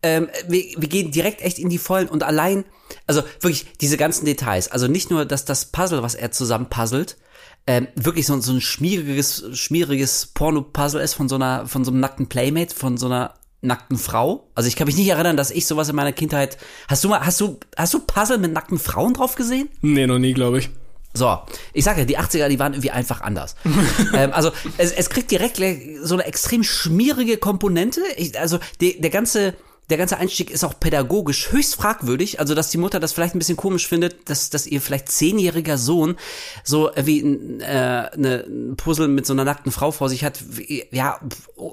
Ähm, wir, wir gehen direkt echt in die Vollen und allein, also wirklich diese ganzen Details. Also nicht nur, dass das Puzzle, was er zusammen puzzelt, ähm, wirklich so, so ein schmieriges, schmieriges Porno-Puzzle ist von so einer, von so einem nackten Playmate, von so einer nackten Frau. Also ich kann mich nicht erinnern, dass ich sowas in meiner Kindheit. Hast du mal, hast du, hast du Puzzle mit nackten Frauen drauf gesehen? Nee, noch nie, glaube ich. So, ich sag ja, die 80er, die waren irgendwie einfach anders. ähm, also es, es kriegt direkt so eine extrem schmierige Komponente. Ich, also die, der ganze der ganze Einstieg ist auch pädagogisch höchst fragwürdig. Also, dass die Mutter das vielleicht ein bisschen komisch findet, dass, dass ihr vielleicht zehnjähriger Sohn so wie ein, äh, eine, ein Puzzle mit so einer nackten Frau vor sich hat. Ja,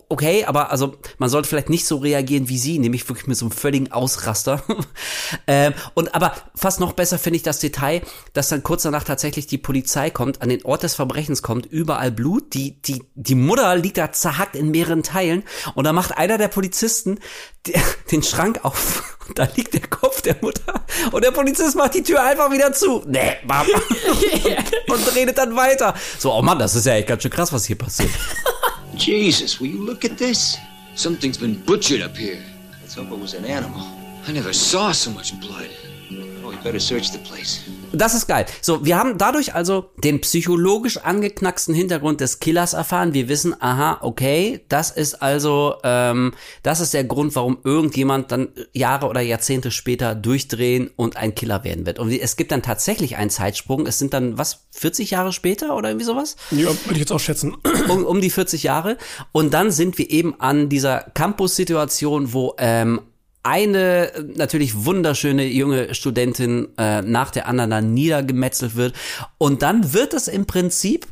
okay, aber also man sollte vielleicht nicht so reagieren wie sie, nämlich wirklich mit so einem völligen Ausraster. ähm, und aber fast noch besser finde ich das Detail, dass dann kurz danach tatsächlich die Polizei kommt, an den Ort des Verbrechens kommt, überall Blut, die, die, die Mutter liegt da zerhackt in mehreren Teilen und da macht einer der Polizisten die, den Schrank auf und da liegt der Kopf der Mutter und der Polizist macht die Tür einfach wieder zu. Nee, bam. und redet dann weiter. So, oh Mann, das ist ja echt ganz schön krass, was hier passiert. Jesus, will you look at this? Something's been butchered up here. Let's hope it was an animal. I never saw so much blood. Oh. Das ist geil. So, wir haben dadurch also den psychologisch angeknacksten Hintergrund des Killers erfahren. Wir wissen, aha, okay, das ist also, ähm, das ist der Grund, warum irgendjemand dann Jahre oder Jahrzehnte später durchdrehen und ein Killer werden wird. Und es gibt dann tatsächlich einen Zeitsprung. Es sind dann, was, 40 Jahre später oder irgendwie sowas? Ja, würde ich jetzt auch schätzen. um, um die 40 Jahre. Und dann sind wir eben an dieser Campus-Situation, wo ähm, eine äh, natürlich wunderschöne junge Studentin äh, nach der anderen dann niedergemetzelt wird. Und dann wird es im Prinzip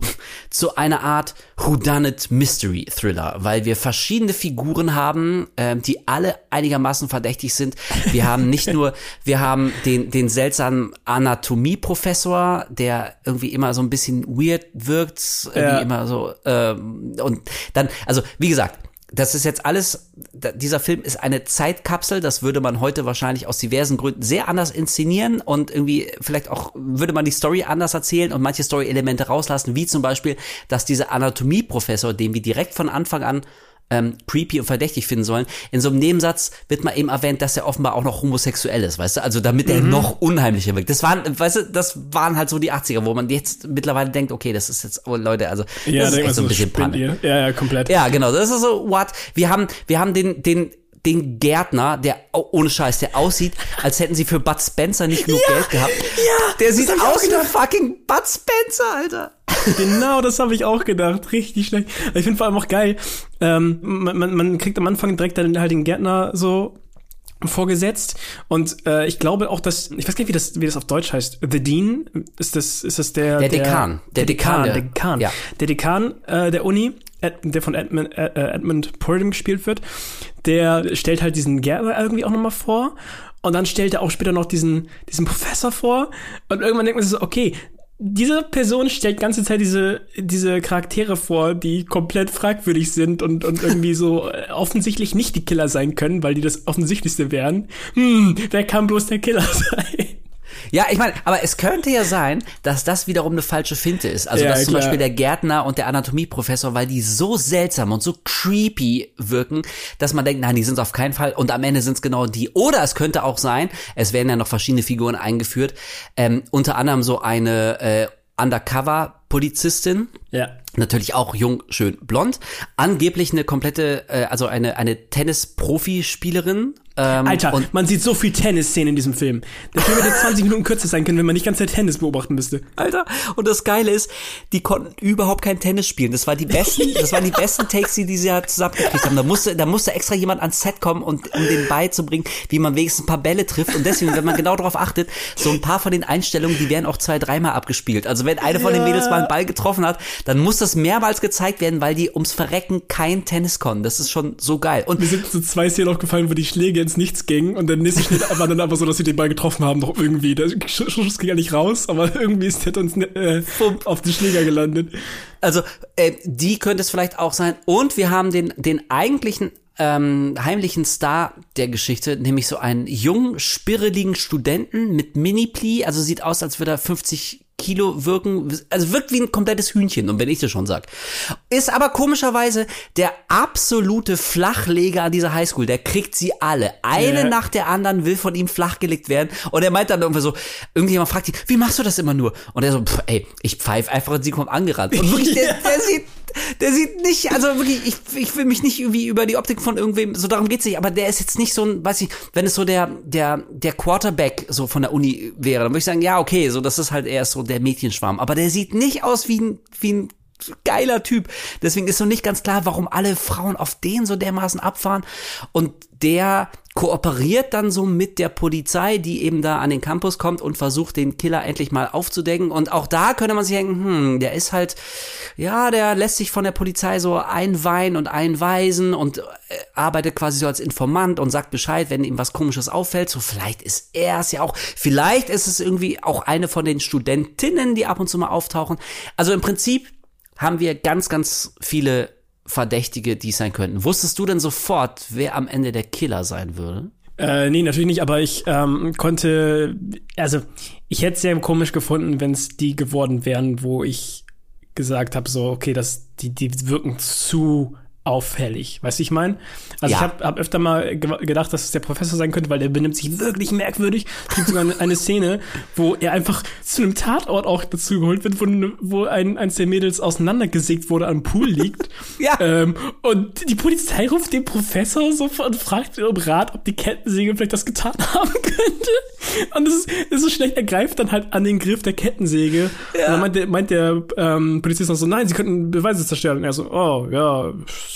zu einer Art Whodunit Mystery Thriller, weil wir verschiedene Figuren haben, ähm, die alle einigermaßen verdächtig sind. Wir haben nicht nur, wir haben den, den seltsamen Anatomieprofessor, der irgendwie immer so ein bisschen weird wirkt, irgendwie Ja. immer so, ähm, und dann, also wie gesagt, das ist jetzt alles, dieser Film ist eine Zeitkapsel, das würde man heute wahrscheinlich aus diversen Gründen sehr anders inszenieren und irgendwie vielleicht auch würde man die Story anders erzählen und manche Story-Elemente rauslassen, wie zum Beispiel, dass dieser Anatomieprofessor, den wir direkt von Anfang an ähm, creepy und verdächtig finden sollen. In so einem Nebensatz wird mal eben erwähnt, dass er offenbar auch noch homosexuell ist, weißt du? Also damit er noch unheimlicher wirkt. Das waren, weißt du, das waren halt so die 80er, wo man jetzt mittlerweile denkt, okay, das ist jetzt, oh Leute, also das Ja, ist echt so ein bisschen ihr. Ja, ja, komplett. Ja, genau. Das ist so, what? Wir haben, wir haben den, den, den Gärtner, der, oh, ohne Scheiß, der aussieht, als hätten sie für Bud Spencer nicht genug Geld gehabt. Ja, der sieht aus wie der fucking Bud Spencer, Alter. Genau, das habe ich auch gedacht. Richtig schlecht. Ich finde vor allem auch geil, ähm, man, man, man kriegt am Anfang direkt dann halt den Gärtner so vorgesetzt und äh, ich glaube auch, dass ich weiß gar nicht, wie das wie das auf Deutsch heißt. The Dean ist das ist das der Der Dekan. der, Der Dekan, Dekan, der der- Dekan, ja. der Dekan äh, der Uni, Ed, der von Edmund äh, äh, Edmund Purdom gespielt wird, der stellt halt diesen Gärtner irgendwie auch nochmal vor und dann stellt er auch später noch diesen diesen Professor vor und irgendwann denkt man sich so, okay, diese Person stellt ganze Zeit diese, diese Charaktere vor, die komplett fragwürdig sind und, und irgendwie so äh, offensichtlich nicht die Killer sein können, weil die das Offensichtlichste wären. Hm, wer kann bloß der Killer sein? Ja, ich meine, aber es könnte ja sein, dass das wiederum eine falsche Finte ist. Also Ja, dass zum klar. Beispiel der Gärtner und der Anatomieprofessor, weil die so seltsam und so creepy wirken, dass man denkt, nein, die sind es auf keinen Fall und am Ende sind es genau die. Oder es könnte auch sein, es werden ja noch verschiedene Figuren eingeführt, ähm, unter anderem so eine äh, Undercover-Polizistin, Ja. Natürlich auch jung, schön blond. Angeblich eine komplette, äh, also eine, eine Tennis-Profi-Spielerin. Ähm, Alter, man sieht so viel Tennis-Szenen in diesem Film. Der Film hätte 20 Minuten kürzer sein können, wenn man nicht ganze Zeit Tennis beobachten müsste. Alter, und das Geile ist, die konnten überhaupt kein Tennis spielen. Das war die besten, das waren die besten Takes, die die sie ja zusammengekriegt haben. Da musste, da musste extra jemand ans Set kommen und um den beizubringen, wie man wenigstens ein paar Bälle trifft. Und deswegen, wenn man genau darauf achtet, so ein paar von den Einstellungen, die werden auch zwei, dreimal abgespielt. Also wenn eine von den Ja. Mädels mal einen Ball getroffen hat, dann muss das mehrmals gezeigt werden, weil die ums Verrecken kein Tennis konnten. Das ist schon so geil. Und Mir sind so zwei Szenen aufgefallen, wo die Schläge ins Nichts ging und der nächste Schnitt war dann aber so, dass sie den Ball getroffen haben, noch irgendwie. Der Sch- Schuss ging ja nicht raus, aber irgendwie ist der uns äh, auf den Schläger gelandet. Also, äh, die könnte es vielleicht auch sein. Und wir haben den, den eigentlichen ähm, heimlichen Star der Geschichte, nämlich so einen jungen, spirreligen Studenten mit Mini-Pli. Also sieht aus, als würde er 50 Kilo wirken. Also wirkt wie ein komplettes Hühnchen, und wenn ich das schon sag. Ist aber komischerweise der absolute Flachleger an dieser Highschool. Der kriegt sie alle. Eine Ja. nach der anderen will von ihm flachgelegt werden. Und er meint dann irgendwie so, irgendjemand fragt ihn, wie machst du das immer nur? Und er so, pff, ey, ich pfeif einfach und sie kommt angerannt. Und wirklich, der, der sieht, der sieht nicht, also wirklich, ich, ich will mich nicht irgendwie über die Optik von irgendwem, so darum geht's nicht, aber der ist jetzt nicht so ein, weiß ich, wenn es so der, der, der Quarterback so von der Uni wäre, dann würde ich sagen, ja, okay, so, das ist halt eher so der Mädchenschwarm. Aber der sieht nicht aus wie ein, wie ein geiler Typ. Deswegen ist so nicht ganz klar, warum alle Frauen auf den so dermaßen abfahren. Und der kooperiert dann so mit der Polizei, die eben da an den Campus kommt und versucht, den Killer endlich mal aufzudecken. Und auch da könnte man sich denken, hm, der ist halt, ja, der lässt sich von der Polizei so einweihen und einweisen und äh, arbeitet quasi so als Informant und sagt Bescheid, wenn ihm was Komisches auffällt. So, vielleicht ist er es ja auch. Vielleicht ist es irgendwie auch eine von den Studentinnen, die ab und zu mal auftauchen. Also im Prinzip haben wir ganz, ganz viele Verdächtige, die sein könnten. Wusstest du denn sofort, wer am Ende der Killer sein würde? Äh, nee, natürlich nicht, aber ich ähm, konnte, also ich hätte es sehr komisch gefunden, wenn es die geworden wären, wo ich gesagt habe, so, okay, das, die, die wirken zu auffällig. Weißt du, ich meine? Also Ja. ich habe hab öfter mal ge gedacht, dass es der Professor sein könnte, weil der benimmt sich wirklich merkwürdig. Es gibt sogar eine, eine Szene, wo er einfach zu einem Tatort auch dazu geholt wird, wo, wo ein, eins der Mädels auseinandergesägt wurde, am Pool liegt. Ja. Ähm, und die Polizei ruft den Professor so und fragt ihn um Rat, ob die Kettensäge vielleicht das getan haben könnte. Und es ist, es ist so schlecht, er greift dann halt an den Griff der Kettensäge. Und dann meint der, meint der ähm, Polizist noch so, nein, sie könnten Beweise zerstören. Und er so, oh, ja,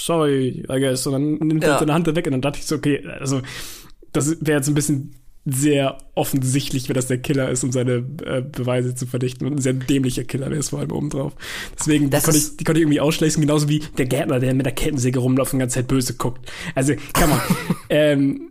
sorry, I guess. Und dann nimmt Ja. er seine Hand weg und dann dachte ich so, okay, also das wäre jetzt ein bisschen sehr offensichtlich, wer das der Killer ist, um seine äh, Beweise zu verdichten. Und ein sehr dämlicher Killer, der ist vor allem oben drauf. Deswegen, die konnte, ich, die konnte ich irgendwie ausschließen, genauso wie der Gärtner, der mit der Kettensäge rumläuft und die ganze Zeit böse guckt. Also, kann man. ähm,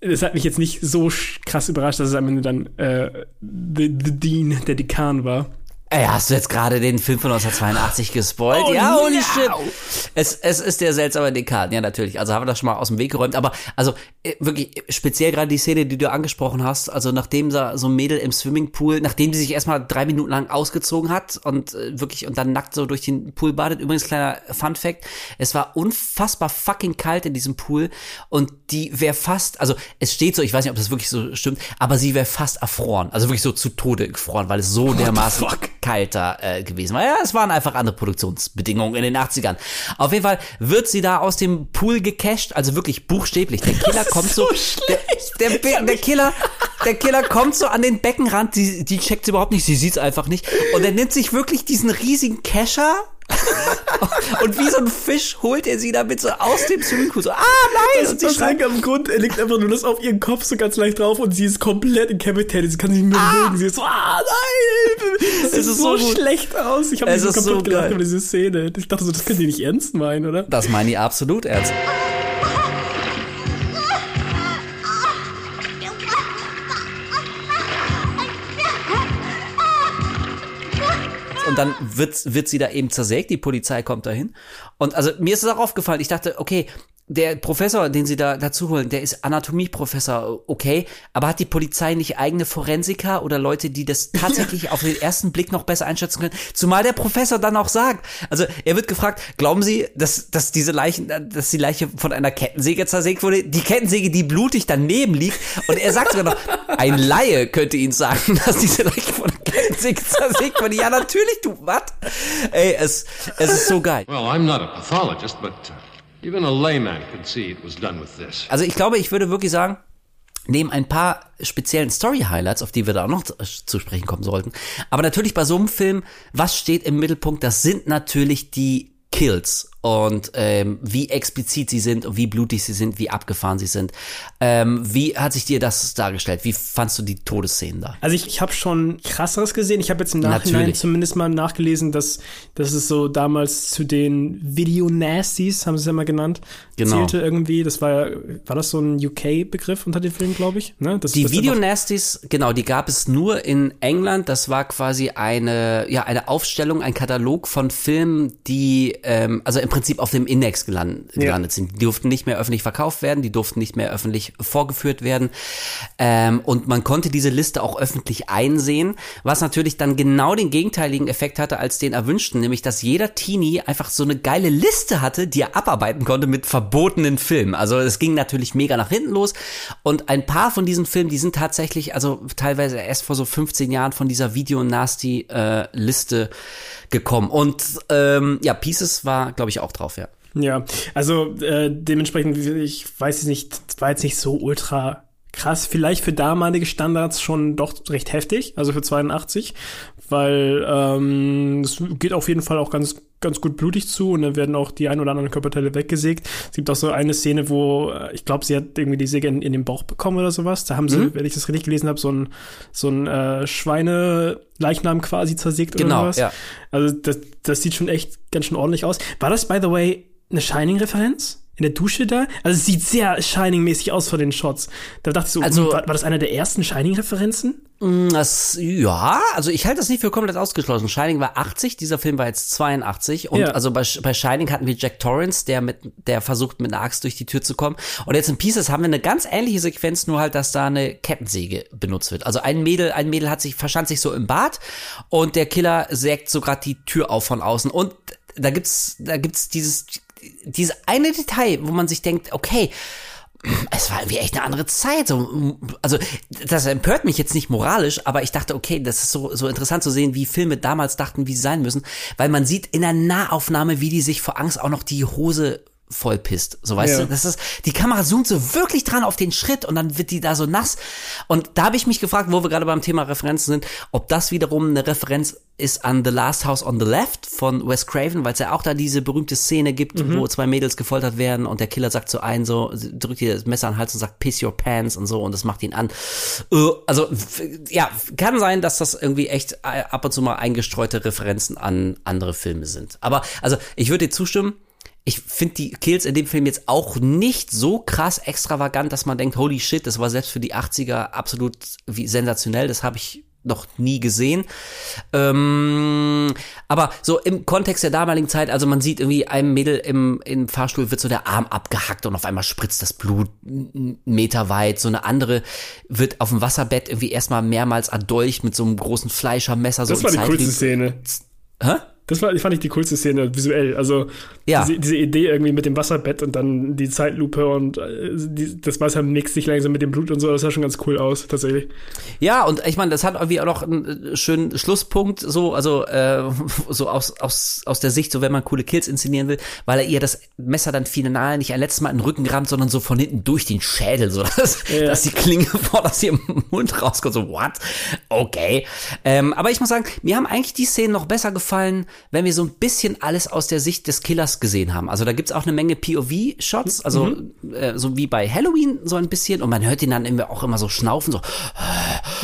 das hat mich jetzt nicht so krass überrascht, dass es am Ende dann äh, the, the Dean, der Dekan war. Ey, hast du jetzt gerade den Film von 1982 gespoilt? Oh, ja, holy no. shit. Es, es ist der seltsame Dekan, ja, natürlich. Also haben wir das schon mal aus dem Weg geräumt. Aber, also, äh, wirklich, speziell gerade die Szene, die du angesprochen hast, also nachdem da so ein Mädel im Swimmingpool, nachdem sie sich erstmal drei Minuten lang ausgezogen hat und äh, wirklich und dann nackt so durch den Pool badet. Übrigens, kleiner Fun Fact, es war unfassbar fucking kalt in diesem Pool und die wäre fast, also es steht so, ich weiß nicht, ob das wirklich so stimmt, aber sie wäre fast erfroren. Also wirklich so zu Tode gefroren, weil es so dermaßen? Kalter äh, gewesen war. Ja, es waren einfach andere Produktionsbedingungen in den 80ern. Auf jeden Fall wird sie da aus dem Pool gecasht, also wirklich buchstäblich. Der Killer kommt so, der, der, der, der Killer, der Killer kommt so an den Beckenrand, die, die checkt überhaupt nicht, sie sieht's einfach nicht. Und er nimmt sich wirklich diesen riesigen Kescher und wie so ein Fisch holt er sie damit so aus dem Swimmingpool so, ah nein, und sie Das schreit, am Grund, er liegt einfach nur das auf ihren Kopf so ganz leicht drauf und sie ist komplett incapacitated. Sie kann sich nicht mehr bewegen. Sie ist so, ah nein! Es sieht ist so, gut. schlecht aus. Ich habe mich so kaputt so gelacht über diese Szene. Ich dachte so, das könnt ihr nicht ernst meinen, oder? das meine ich absolut ernst. Und dann wird, wird sie da eben zersägt, die Polizei kommt dahin. Und also mir ist es auch aufgefallen, ich dachte, okay, der Professor, den sie da dazu holen, der ist Anatomieprofessor, okay, aber hat die Polizei nicht eigene Forensiker oder Leute, die das tatsächlich auf den ersten Blick noch besser einschätzen können? Zumal der Professor dann auch sagt, also er wird gefragt, glauben Sie, dass, dass diese Leichen, dass die Leiche von einer Kettensäge zersägt wurde? Die Kettensäge, die blutig daneben liegt. Und er sagt sogar noch, ein Laie könnte Ihnen sagen, dass diese Leiche von einer Kettensäge zersägt wurde. Ja, natürlich, du, was? Ey, es, es ist so geil. Well, I'm not a pathologist, but uh, even a layman could see it was done with this. Also ich glaube, ich würde wirklich sagen, neben ein paar speziellen Story-Highlights, auf die wir da auch noch zu, zu sprechen kommen sollten, aber natürlich bei so einem Film, was steht im Mittelpunkt, das sind natürlich die Kills und ähm, wie explizit sie sind und wie blutig sie sind, wie abgefahren sie sind. Ähm, wie hat sich dir das dargestellt? Wie fandst du die Todesszenen da? Also ich, ich habe schon krasseres gesehen. Ich habe jetzt im Nachhinein Natürlich. zumindest mal nachgelesen, dass, dass es so damals zu den Video-Nasties, haben sie es ja mal genannt, Genau. zählte irgendwie. Das war, war das so ein UK-Begriff unter den Filmen, glaube ich? Ne? Das, Die das Video einfach- Nasties, genau, die gab es nur in England. Das war quasi eine, ja, eine Aufstellung, ein Katalog von Filmen, die, ähm, also im Prinzip auf dem Index gelandet, Ja. gelandet sind. Die durften nicht mehr öffentlich verkauft werden, die durften nicht mehr öffentlich vorgeführt werden. Ähm, und man konnte diese Liste auch öffentlich einsehen, was natürlich dann genau den gegenteiligen Effekt hatte als den erwünschten, nämlich dass jeder Teenie einfach so eine geile Liste hatte, die er abarbeiten konnte mit verbotenen Filmen. Also es ging natürlich mega nach hinten los und ein paar von diesen Filmen, die sind tatsächlich, also teilweise erst vor so 15 Jahren von dieser Video-Nasty-Liste gekommen. Und ähm, ja, Pieces war, glaube ich, auch drauf, ja. Ja, also äh, dementsprechend, ich weiß nicht, war jetzt nicht so ultra krass. Vielleicht für damalige Standards schon doch recht heftig, also für 82, weil ähm, es geht auf jeden Fall auch ganz ganz gut blutig zu und dann werden auch die ein oder anderen Körperteile weggesägt. Es gibt auch so eine Szene, wo äh, ich glaube, sie hat irgendwie die Säge in, in den Bauch bekommen oder sowas. Da haben sie, wenn ich das richtig gelesen habe, so ein so ein äh, Schweineleichnam quasi zersägt Genau, oder was. ja. Also das, das sieht schon echt ganz schön ordentlich aus. War das, by the way, eine Shining-Referenz? In der Dusche da? Also es sieht sehr Shining-mäßig aus von den Shots. Da dachte ich so, Also- hm, war, war das einer der ersten Shining-Referenzen? Das, ja, also ich halte das nicht für komplett ausgeschlossen. Shining war 80, dieser Film war jetzt 82 und Ja. also bei, bei Shining hatten wir Jack Torrance, der mit, der versucht mit einer Axt durch die Tür zu kommen. Und jetzt in Pieces haben wir eine ganz ähnliche Sequenz, nur halt, dass da eine Kettensäge benutzt wird. Also ein Mädel, ein Mädel hat sich, verschanzt sich so im Bad und der Killer sägt so gerade die Tür auf von außen und da gibt's, da gibt's dieses, dieses eine Detail, wo man sich denkt, okay, es war irgendwie echt eine andere Zeit. So, also das empört mich jetzt nicht moralisch, aber ich dachte, okay, das ist so, so interessant zu sehen, wie Filme damals dachten, wie sie sein müssen, weil man sieht in der Nahaufnahme, wie die sich vor Angst auch noch die Hose vollpisst. So weißt Ja. du, das ist, die Kamera zoomt so wirklich dran auf den Schritt und dann wird die da so nass. Und da habe ich mich gefragt, wo wir gerade beim Thema Referenzen sind, ob das wiederum eine Referenz ist an The Last House on the Left von Wes Craven, weil es ja auch da diese berühmte Szene gibt, wo zwei Mädels gefoltert werden und der Killer sagt zu einen so, drückt ihr das Messer an den Hals und sagt, piss your pants und so und das macht ihn an. Äh, Also, ja, kann sein, dass das irgendwie echt äh, ab und zu mal eingestreute Referenzen an andere Filme sind. Aber, also, ich würde dir zustimmen, ich finde die Kills in dem Film jetzt auch nicht so krass extravagant, dass man denkt, holy shit, das war selbst für die 80er absolut wie sensationell, das habe ich noch nie gesehen. Ähm, aber so im Kontext der damaligen Zeit, also man sieht irgendwie einem Mädel im, im Fahrstuhl wird so der Arm abgehackt und auf einmal spritzt das Blut einen Meter weit. So eine andere wird auf dem Wasserbett irgendwie erstmal mehrmals erdolcht mit so einem großen Fleischermesser. Das so war in die coolste. Szene. Hä? Das war, fand ich die coolste Szene visuell. Also Ja. diese, diese Idee irgendwie mit dem Wasserbett und dann die Zeitlupe und äh, die, das Wasser mixt sich langsam mit dem Blut und so, das sah schon ganz cool aus, tatsächlich. Ja, und ich meine, das hat irgendwie auch noch einen äh, schönen Schlusspunkt, so, also äh, so aus, aus, aus der Sicht, so wenn man coole Kills inszenieren will, weil er ihr das Messer dann final nicht ein letztes Mal in den Rücken rammt, sondern so von hinten durch den Schädel, so dass, Ja. dass die Klinge vor aus ihrem Mund rauskommt, so what? Okay. Ähm, aber ich muss sagen, mir haben eigentlich die Szenen noch besser gefallen, wenn wir so ein bisschen alles aus der Sicht des Killers gesehen haben. Also da gibt's auch eine Menge POV-Shots, also äh, so wie bei Halloween so ein bisschen und man hört ihn dann irgendwie auch immer so schnaufen, so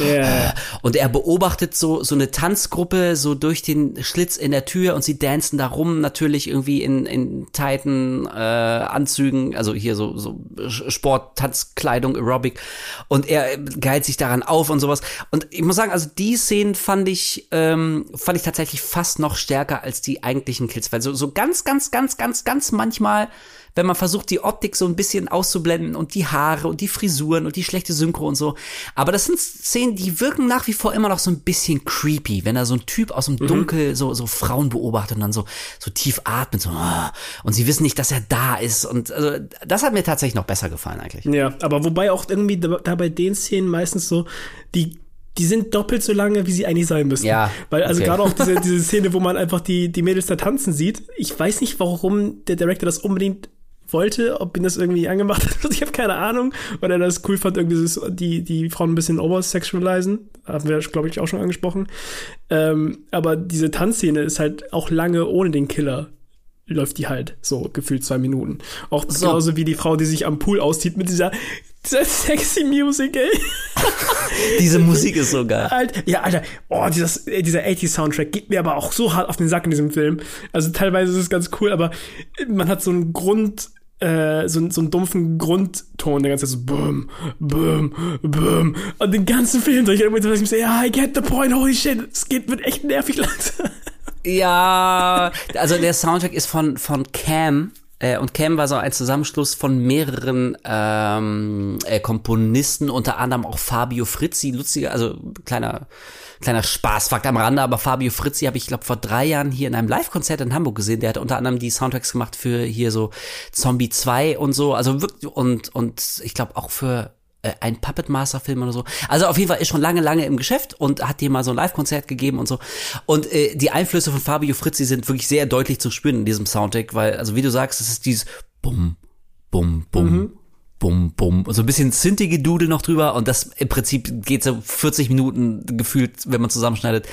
Ja. und er beobachtet so, so eine Tanzgruppe so durch den Schlitz in der Tür und sie dancen da rum, natürlich irgendwie in, in tighten äh, Anzügen, also hier so, so Sport, Tanzkleidung, Aerobic. Und er geilt sich daran auf und sowas. Und ich muss sagen, also die Szenen fand ich, ähm, fand ich tatsächlich fast noch stärker als die eigentlichen Kills. Weil so, so ganz, ganz, ganz, ganz, ganz manchmal wenn man versucht, die Optik so ein bisschen auszublenden und die Haare und die Frisuren und die schlechte Synchro und so. Aber das sind Szenen, die wirken nach wie vor immer noch so ein bisschen creepy, wenn da so ein Typ aus dem Dunkel so, so Frauen beobachtet und dann so, so tief atmet, so, ah, und sie wissen nicht, dass er da ist. Und also, das hat mir tatsächlich noch besser gefallen eigentlich. Ja, aber wobei auch irgendwie da, da bei den Szenen meistens so, die die sind doppelt so lange, wie sie eigentlich sein müssen. Ja, Weil also okay. gerade auch diese, diese Szene, wo man einfach die, die Mädels da tanzen sieht, ich weiß nicht, warum der Director das unbedingt wollte, ob ihn das irgendwie angemacht hat. Ich habe keine Ahnung, weil er das cool fand, irgendwie dieses, die, die Frauen ein bisschen oversexualisen. Haben wir, glaube ich, auch schon angesprochen. Ähm, aber diese Tanzszene ist halt auch lange ohne den Killer läuft die halt so gefühlt zwei Minuten. Auch genauso wie die Frau, die sich am Pool auszieht mit dieser sexy Music, ey. Diese Musik ist so geil. Alter, ja, Alter, oh, dieses, dieser 80-Soundtrack geht mir aber auch so hart auf den Sack in diesem Film. Also teilweise ist es ganz cool, aber man hat so einen Grund, äh, so, so einen dumpfen Grundton, der ganze Zeit so bum, bum, bum. Und den ganzen Film durch, ich mir so, ja, I get the point, holy shit, es geht, wird echt nervig langsam. Ja, also der Soundtrack ist von, von Cam. Äh, und Cam war so ein Zusammenschluss von mehreren ähm, äh, Komponisten, unter anderem auch Fabio Frizzi, lustiger, also kleiner kleiner Spaßfakt am Rande, aber Fabio Frizzi habe ich glaube vor drei Jahren hier in einem Live-Konzert in Hamburg gesehen. Der hat unter anderem die Soundtracks gemacht für hier so Zombie 2 und so, also wirklich und und ich glaube auch für äh, ein Puppet Master Film oder so. Also auf jeden Fall ist schon lange, lange im Geschäft und hat hier mal so ein Live-Konzert gegeben und so. Und äh, die Einflüsse von Fabio Frizzi sind wirklich sehr deutlich zu spüren in diesem Soundtrack, weil, also wie du sagst, es ist dieses Bum, Bum, Bum, mhm bum, bum. So ein bisschen synthige Dude noch drüber. Und das im Prinzip geht so 40 Minuten gefühlt, wenn man zusammenschneidet,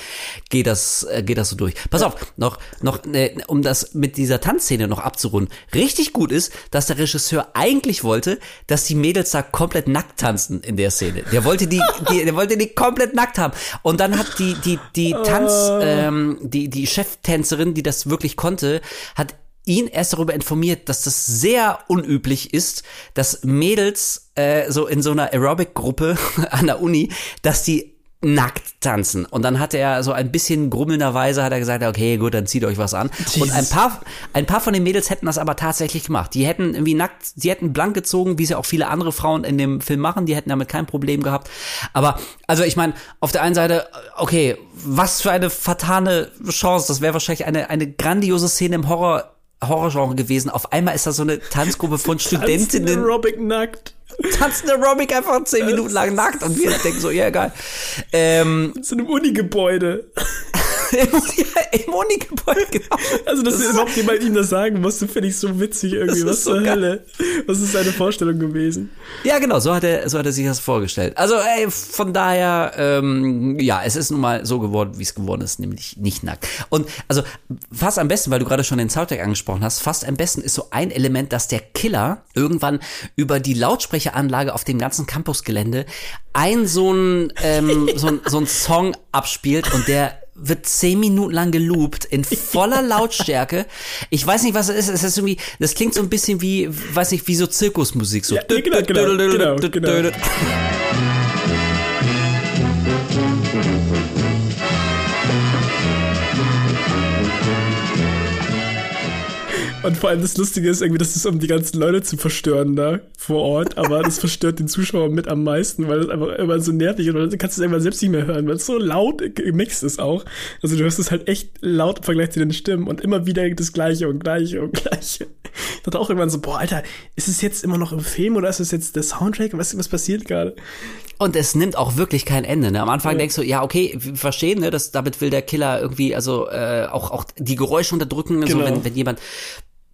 geht das, äh, geht das so durch. Pass auf, noch, noch, äh, um das mit dieser Tanzszene noch abzurunden. Richtig gut ist, dass der Regisseur eigentlich wollte, dass die Mädels da komplett nackt tanzen in der Szene. Der wollte die, die der wollte die komplett nackt haben. Und dann hat die, die, die Tanz, ähm, die, die Cheftänzerin, die das wirklich konnte, hat ihn erst darüber informiert, dass das sehr unüblich ist, dass Mädels äh, so in so einer Aerobic-Gruppe an der Uni, dass die nackt tanzen. Und dann hat er so ein bisschen grummelnderweise hat er gesagt, okay, gut, dann zieht euch was an. Jesus. Und ein paar, ein paar von den Mädels hätten das aber tatsächlich gemacht. Die hätten irgendwie nackt, die hätten blank gezogen, wie es ja auch viele andere Frauen in dem Film machen. Die hätten damit kein Problem gehabt. Aber, also ich meine, auf der einen Seite, okay, was für eine fatale Chance. Das wäre wahrscheinlich eine, eine grandiose Szene im Horror Horrorgenre gewesen. Auf einmal ist da so eine Tanzgruppe von Studentinnen. Aerobic nackt. Tanzen Aerobic einfach zehn Minuten lang nackt und wir denken so, ja geil. Ähm, so einem Uni-Gebäude. Im Uni-Gebäude, genau. Also, dass das überhaupt jemand ihm das sagen musste, finde ich so witzig irgendwie. Was so zur geil. Hölle? Was ist seine Vorstellung gewesen? Ja, genau, so hat er, so hat er sich das vorgestellt. Also, ey, von daher, ähm, ja, es ist nun mal so geworden, wie es geworden ist, nämlich nicht nackt. Und also, fast am besten, weil du gerade schon den Soundtrack angesprochen hast, fast am besten ist so ein Element, dass der Killer irgendwann über die Lautsprecheranlage auf dem ganzen Campusgelände ein so ein, ähm, so ein, so ein Song abspielt und der wird zehn Minuten lang geloopt in voller Lautstärke. Ich weiß nicht, was es ist. Es ist irgendwie, das klingt so ein bisschen wie, weiß nicht, wie so Zirkusmusik. So. Ja, genau, genau, genau, genau. Und vor allem das Lustige ist irgendwie, das ist, um die ganzen Leute zu verstören da vor Ort, aber das verstört den Zuschauer mit am meisten, weil es einfach immer so nervig ist. Und dann kannst du es irgendwann selbst nicht mehr hören, weil es so laut gemixt ist auch. Also du hörst es halt echt laut im Vergleich zu den Stimmen und immer wieder das Gleiche und Gleiche und Gleiche. Ich dachte auch irgendwann so, boah, Alter, ist es jetzt immer noch im Film oder ist es jetzt der Soundtrack? Was, was passiert gerade? Und es nimmt auch wirklich kein Ende. Ne? Am Anfang ja. denkst du, ja, okay, wir verstehen, ne, dass damit will der Killer irgendwie, also äh, auch, auch die Geräusche unterdrücken, genau. so, wenn, wenn jemand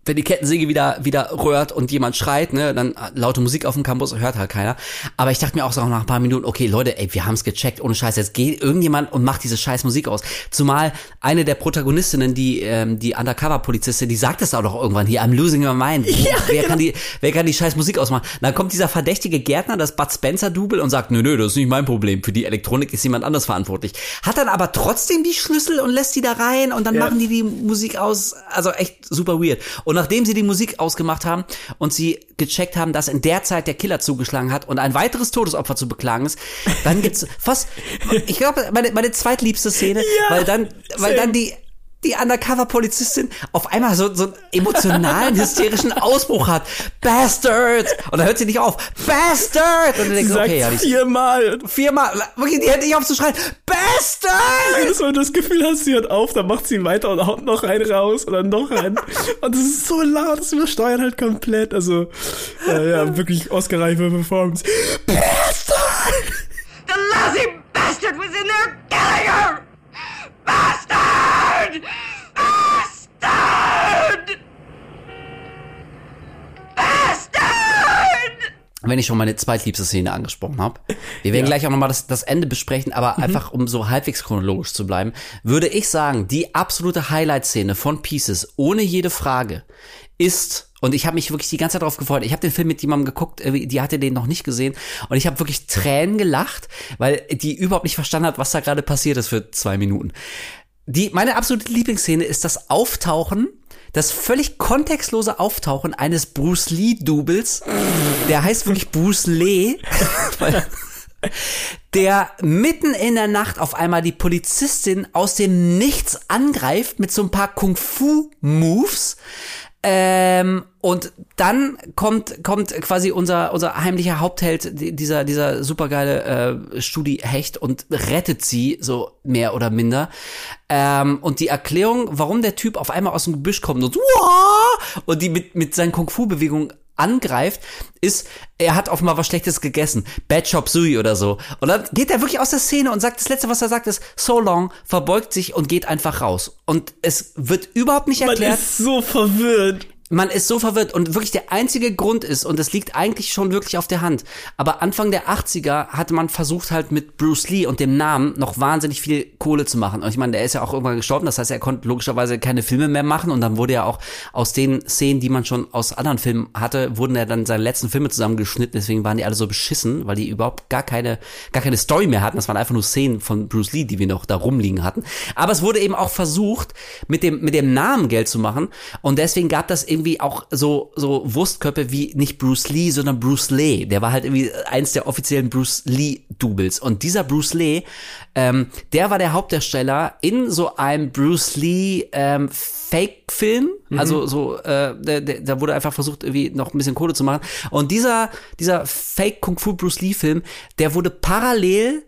wenn die Kettensäge wieder wieder rührt und jemand schreit, ne, dann laute Musik auf dem Campus hört halt keiner. Aber ich dachte mir auch so nach ein paar Minuten, okay, Leute, ey, wir haben's gecheckt, ohne Scheiß, jetzt geht irgendjemand und macht diese scheiß Musik aus. Zumal eine der Protagonistinnen, die ähm, die Undercover-Polizistin, die sagt es auch doch irgendwann hier, I'm losing my mind. Ja, wer genau. kann die wer kann die scheiß Musik ausmachen? Dann kommt dieser verdächtige Gärtner, das Bud Spencer Double und sagt, nö, nö, das ist nicht mein Problem. Für die Elektronik ist jemand anders verantwortlich. Hat dann aber trotzdem die Schlüssel und lässt die da rein und dann ja. machen die die Musik aus. Also echt super weird. Und nachdem sie die Musik ausgemacht haben und sie gecheckt haben, dass in der Zeit der Killer zugeschlagen hat und ein weiteres Todesopfer zu beklagen ist, dann gibt's fast, ich glaube, meine, meine zweitliebste Szene, ja, weil dann, weil dann die die Undercover-Polizistin auf einmal so, so einen emotionalen, hysterischen Ausbruch hat. Bastard! Und dann hört sie nicht auf. Bastard! Und dann denkst du, okay, ja, viermal. Viermal. Wirklich, die hätte nicht aufzuschreien. Bastard! Jedes Mal, wenn du das Gefühl hast, sie hört auf, dann macht sie weiter und haut noch einen raus oder noch einen. und das ist so laut, das übersteuert halt komplett. Also, äh, ja, wirklich Oscar-reife Performance. Bastard! The lousy bastard was in there killing her! Bastard! Bastard! Bastard! Wenn ich schon meine zweitliebste Szene angesprochen habe. Wir werden Ja. gleich auch nochmal das, das Ende besprechen, aber einfach um so halbwegs chronologisch zu bleiben, würde ich sagen, die absolute Highlight-Szene von Pieces, ohne jede Frage, ist, und ich habe mich wirklich die ganze Zeit darauf gefreut, ich habe den Film mit jemandem geguckt, äh, die hatte den noch nicht gesehen, und ich habe wirklich Tränen gelacht, weil die überhaupt nicht verstanden hat, was da gerade passiert ist für zwei Minuten. Die, meine absolute Lieblingsszene ist das Auftauchen, das völlig kontextlose Auftauchen eines Bruce Lee-Doubles. Der heißt wirklich Bruce Lee. Der mitten in der Nacht auf einmal die Polizistin aus dem Nichts angreift mit so ein paar Kung-Fu-Moves. Ähm, und dann kommt, kommt quasi unser, unser heimlicher Hauptheld, die- dieser, dieser supergeile äh, Studi-Hecht und rettet sie, so mehr oder minder. Ähm, und die Erklärung, warum der Typ auf einmal aus dem Gebüsch kommt und, und die mit, mit seinen Kung-Fu-Bewegungen angreift, ist, er hat offenbar was Schlechtes gegessen. Bad Chop Suey oder so. Und dann geht er wirklich aus der Szene und sagt, das Letzte, was er sagt, ist, so long, verbeugt sich und geht einfach raus. Und es wird überhaupt nicht Man erklärt. ist so verwirrt. Man ist so verwirrt und wirklich der einzige Grund ist, und das liegt eigentlich schon wirklich auf der Hand, aber Anfang der 80er hatte man versucht halt mit Bruce Lee und dem Namen noch wahnsinnig viel Kohle zu machen. Und ich meine, der ist ja auch irgendwann gestorben, das heißt, er konnte logischerweise keine Filme mehr machen und dann wurde ja auch aus den Szenen, die man schon aus anderen Filmen hatte, wurden ja dann seine letzten Filme zusammengeschnitten, deswegen waren die alle so beschissen, weil die überhaupt gar keine, gar keine Story mehr hatten. Das waren einfach nur Szenen von Bruce Lee, die wir noch da rumliegen hatten. Aber es wurde eben auch versucht, mit dem, mit dem Namen Geld zu machen und deswegen gab das irgendwie auch so, so Wurstköpfe wie nicht Bruce Lee, sondern Bruce Lee. Der war halt irgendwie eins der offiziellen Bruce Lee-Doubles. Und dieser Bruce Lee, ähm, der war der Hauptdarsteller in so einem Bruce Lee ähm, Fake-Film. Also so, äh, da wurde einfach versucht, irgendwie noch ein bisschen Kohle zu machen. Und dieser, dieser Fake-Kung-Fu Bruce Lee-Film, der wurde parallel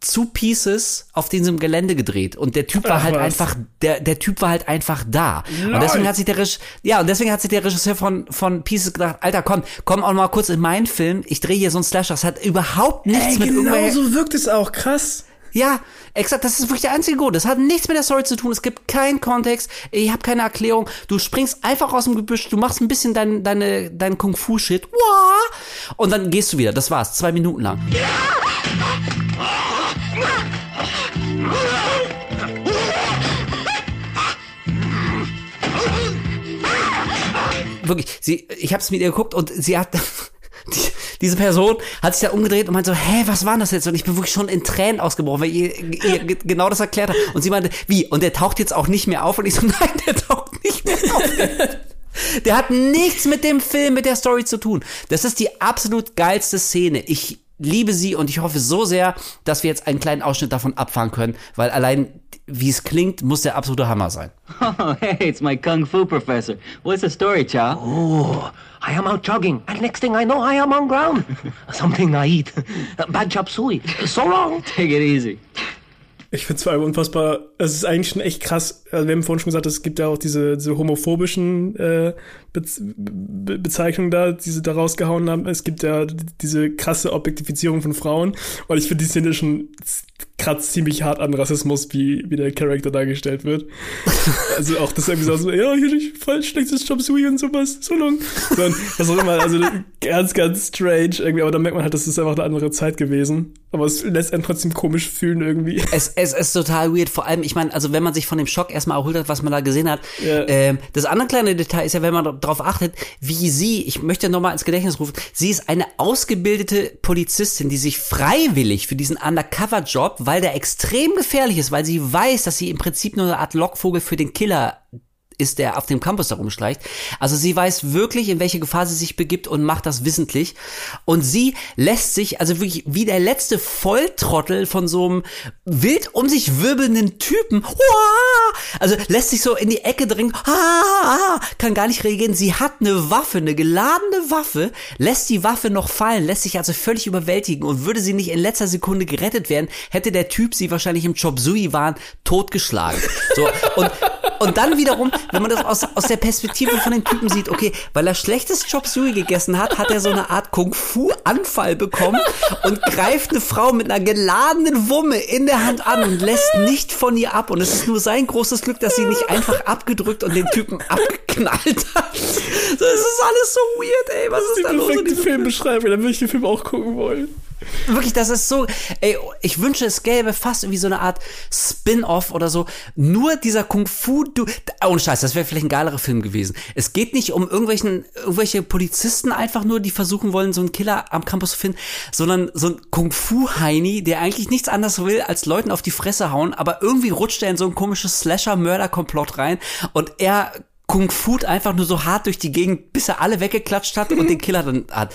zu Pieces auf diesem Gelände gedreht und der Typ war Ach, halt was. einfach der der Typ war halt einfach da und deswegen hat sich der Regisseur, ja und deswegen hat sich der Regisseur von von Pieces gedacht Alter komm komm auch mal kurz in meinen Film ich drehe hier so einen Slasher das hat überhaupt nichts Ey, mit genau irgendwelchen so wirkt es auch. Krass. ja, exakt, das ist wirklich der einzige Grund. Das hat nichts mit der Story zu tun. Es gibt keinen Kontext. Ich habe keine Erklärung. Du springst einfach aus dem Gebüsch, du machst ein bisschen dein, deine, dein Kung-Fu-Shit. Wah! Und dann gehst du wieder. Das war's. Zwei Minuten lang. Wirklich, sie, ich habe es mit ihr geguckt und sie hat, die, diese Person hat sich da umgedreht und meinte so, hä, was war das jetzt? Und ich bin wirklich schon in Tränen ausgebrochen, weil ihr, ihr ge- genau das erklärt hat. Und sie meinte, wie? Und der taucht jetzt auch nicht mehr auf? Und ich so, nein, der taucht nicht mehr auf. Der hat nichts mit dem Film, mit der Story zu tun. Das ist die absolut geilste Szene. Ich liebe sie und ich hoffe so sehr, dass wir jetzt einen kleinen Ausschnitt davon abfahren können, weil allein wie es klingt, muss der absolute Hammer sein. Oh, hey, it's my kung fu professor. What's the story, Chow? Oh, I am out jogging, and next thing I know, I am on ground. Something I eat. Bad chop suey. So long. Take it easy. Ich finde zwar unfassbar, es ist eigentlich schon echt krass. Also wir haben vorhin schon gesagt, es gibt ja auch diese, diese homophobischen äh, Be Be Bezeichnungen da, die sie da rausgehauen haben. Es gibt ja diese krasse Objektifizierung von Frauen. Und ich finde die Szene schon kratzt ziemlich hart an Rassismus, wie, wie der Charakter dargestellt wird. also auch das irgendwie so, ja, hier ist voll schlechtes Job Sui und sowas, so lang. So, und was auch immer, also ganz, ganz strange irgendwie, aber da merkt man halt, das ist einfach eine andere Zeit gewesen. Aber es lässt einen trotzdem komisch fühlen irgendwie. Es, es ist total weird. Vor allem, ich meine, also wenn man sich von dem Schock erstmal erholt hat, was man da gesehen hat. Ja. Ähm, das andere kleine Detail ist ja, wenn man darauf achtet, wie sie, ich möchte nochmal ins Gedächtnis rufen, sie ist eine ausgebildete Polizistin, die sich freiwillig für diesen Undercover-Job, weil der extrem gefährlich ist, weil sie weiß, dass sie im Prinzip nur eine Art Lockvogel für den Killer ist, der auf dem Campus da rumschleicht. Also sie weiß wirklich, in welche Gefahr sie sich begibt und macht das wissentlich. Und sie lässt sich, also wirklich wie der letzte Volltrottel von so einem wild um sich wirbelnden Typen, also lässt sich so in die Ecke drängen, kann gar nicht reagieren. Sie hat eine Waffe, eine geladene Waffe, lässt die Waffe noch fallen, lässt sich also völlig überwältigen und würde sie nicht in letzter Sekunde gerettet werden, hätte der Typ sie wahrscheinlich im Chop Sui waren totgeschlagen. So und Und dann wiederum, wenn man das aus, aus der Perspektive von den Typen sieht, okay, weil er schlechtes Chop Suey gegessen hat, hat er so eine Art Kung-Fu-Anfall bekommen und greift eine Frau mit einer geladenen Wumme in der Hand an und lässt nicht von ihr ab. Und es ist nur sein großes Glück, dass sie nicht einfach abgedrückt und den Typen abgeknallt hat. Das ist alles so weird, ey. Was ist da Die los? in perfekte diesem Filmbeschreibung, dann würde ich den Film auch gucken wollen. Wirklich, das ist so, ey, ich wünsche, es gäbe fast irgendwie so eine Art Spin-off oder so. Nur dieser Kung-Fu, du, oh Scheiß, das wäre vielleicht ein geilerer Film gewesen. Es geht nicht um irgendwelchen, irgendwelche Polizisten einfach nur, die versuchen wollen, so einen Killer am Campus zu finden, sondern so ein Kung-Fu-Heini, der eigentlich nichts anderes will, als Leuten auf die Fresse hauen, aber irgendwie rutscht er in so ein komisches Slasher-Mörder-Komplott rein und er Kung Fu einfach nur so hart durch die Gegend, bis er alle weggeklatscht hat und den Killer dann hat.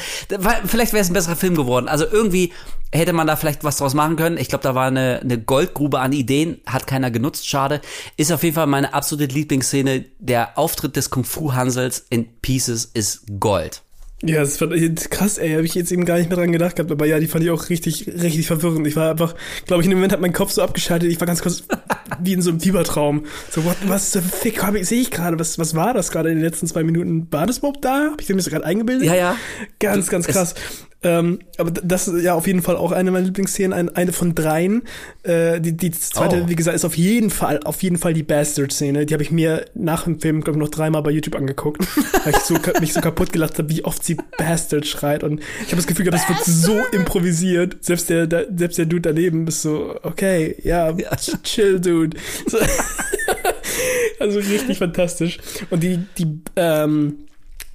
Vielleicht wäre es ein besserer Film geworden. Also irgendwie hätte man da vielleicht was draus machen können. Ich glaube, da war eine, eine Goldgrube an Ideen, hat keiner genutzt, schade. Ist auf jeden Fall meine absolute Lieblingsszene. Der Auftritt des Kung Fu Hansels in Pieces ist Gold. Ja, das war krass, ey, habe ich jetzt eben gar nicht mehr dran gedacht gehabt, aber ja, die fand ich auch richtig, richtig verwirrend. Ich war einfach, glaube ich, in dem Moment hat mein Kopf so abgeschaltet, ich war ganz kurz wie in so einem Fiebertraum. So, what, was zur Fick sehe ich gerade, was, was war das gerade in den letzten zwei Minuten? War das überhaupt da? Hab ich mir das gerade eingebildet? Ja, ja. Ganz, ganz krass. Ähm, aber das ist ja auf jeden Fall auch eine meiner Lieblingsszenen, ein, eine von dreien. Äh, die, die zweite, Oh. wie gesagt, ist auf jeden Fall, auf jeden Fall die Bastard-Szene. Die habe ich mir nach dem Film, glaube ich, noch dreimal bei YouTube angeguckt, weil ich so, mich so kaputt gelacht habe, wie oft sie Bastard schreit. Und ich habe das Gefühl gehabt, das wird so improvisiert. Selbst der, der, selbst der Dude daneben ist so, okay, ja, chill, Dude. So. also richtig fantastisch. Und die, die, ähm,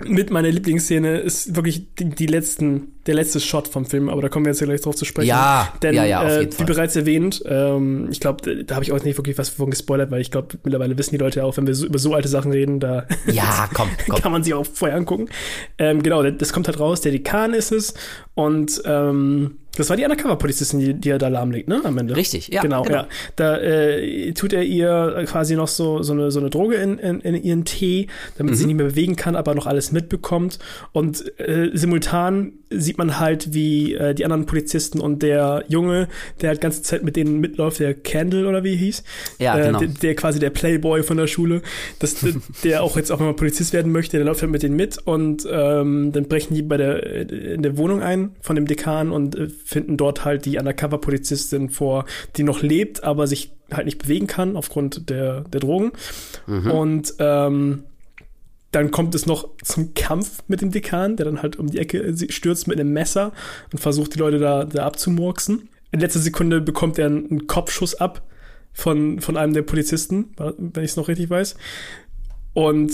mit meiner Lieblingsszene ist wirklich die, die letzten, der letzte Shot vom Film, aber da kommen wir jetzt ja gleich drauf zu sprechen. Ja, Denn, ja, ja, auf äh, jeden wie Fall. bereits erwähnt, ähm, ich glaube, da habe ich auch nicht wirklich was von gespoilert, weil ich glaube, mittlerweile wissen die Leute ja auch, wenn wir so, über so alte Sachen reden, da Ja, komm, komm. kann man sich auch vorher angucken. Ähm, genau, das kommt halt raus, der Dekan ist es und ähm, das war die Undercover-Polizistin, die, die er da lahmlegt, ne, am Ende. Richtig, ja, Genau, genau. ja. Da äh, tut er ihr quasi noch so, so, eine, so eine Droge in, in, in ihren Tee, damit Mhm. sie nicht mehr bewegen kann, aber noch alles mitbekommt. Und äh, simultan sieht man halt, wie äh, die anderen Polizisten und der Junge, der halt ganze Zeit mit denen mitläuft, der Candle oder wie hieß, Ja, äh, genau. der, der quasi der Playboy von der Schule, das, der, auch jetzt auch mal Polizist werden möchte, der läuft halt mit denen mit und ähm, dann brechen die bei der äh, in der Wohnung ein von dem Dekan und äh, finden dort halt die Undercover-Polizistin vor, die noch lebt, aber sich halt nicht bewegen kann aufgrund der, der Drogen. Und ähm, dann kommt es noch zum Kampf mit dem Dekan, der dann halt um die Ecke äh, stürzt mit einem Messer und versucht, die Leute da, da abzumurksen. In letzter Sekunde bekommt er einen, Kopfschuss ab von, von einem der Polizisten, wenn ich es noch richtig weiß. Und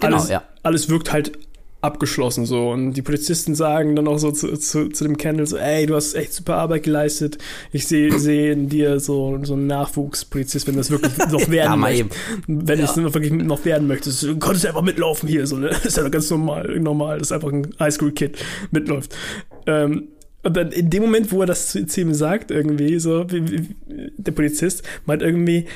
Genau, alles, ja. alles wirkt halt abgeschlossen so. Und die Polizisten sagen dann auch so zu, zu, zu dem Candle so, ey, du hast echt super Arbeit geleistet. Ich sehe sehe in dir so, so einen Nachwuchspolizist, wenn das wirklich noch werden Ja, möchte. Wenn ich es wirklich noch werden möchtest, du konntest einfach mitlaufen hier, so, ne? Das ist ja ganz normal, normal, dass einfach ein Highschool-Kid mitläuft. Ähm, und dann in dem Moment, wo er das zu, zu ihm sagt, irgendwie, so, wie, wie, der Polizist meint irgendwie,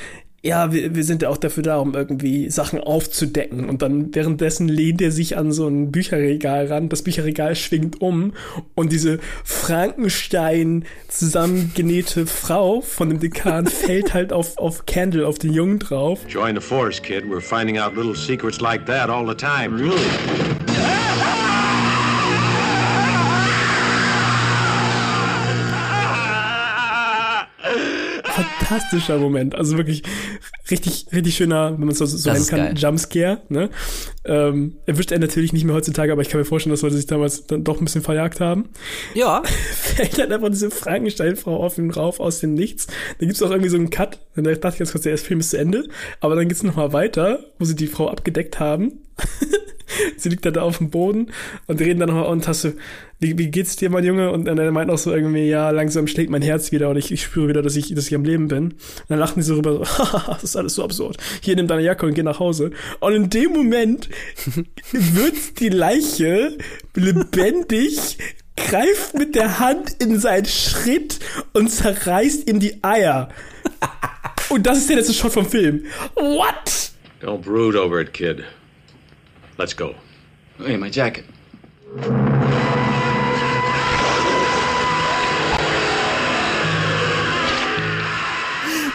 ja, wir, wir sind ja auch dafür da, um irgendwie Sachen aufzudecken. Und dann währenddessen lehnt er sich an so ein Bücherregal ran. Das Bücherregal schwingt um und diese Frankenstein zusammengenähte Frau von dem Dekan fällt halt auf, auf Candle, auf den Jungen drauf. Join the force, kid. We're finding out little secrets like that all the time. Really? Fantastischer Moment. Also wirklich richtig, richtig schöner, wenn man es so, so nennen kann, geil. Jumpscare. Ne? Ähm, erwischt er natürlich nicht mehr heutzutage, aber ich kann mir vorstellen, dass Leute sich damals dann doch ein bisschen verjagt haben. Ja, Fällt dann einfach diese Frankenstein-Frau auf ihn rauf aus dem Nichts. Da gibt's auch irgendwie so einen Cut. Dann dachte ich ganz kurz, der erste Film ist zu Ende. Aber dann geht's noch mal weiter, wo sie die Frau abgedeckt haben. sie liegt dann da auf dem Boden und die reden dann nochmal und hast du, wie, wie geht's dir, mein Junge? Und dann er meint auch so irgendwie, ja, langsam schlägt mein Herz wieder und ich, ich spüre wieder, dass ich, dass ich am Leben bin. Und dann lachen die so rüber, so, haha, das ist alles so absurd. Hier, nimm deine Jacke und geh nach Hause. Und in dem Moment wird die Leiche lebendig greift mit der Hand in seinen Schritt und zerreißt ihm die Eier. Und das ist der letzte Shot vom Film. What? Don't brood over it, kid. Let's go. Hey, my jacket.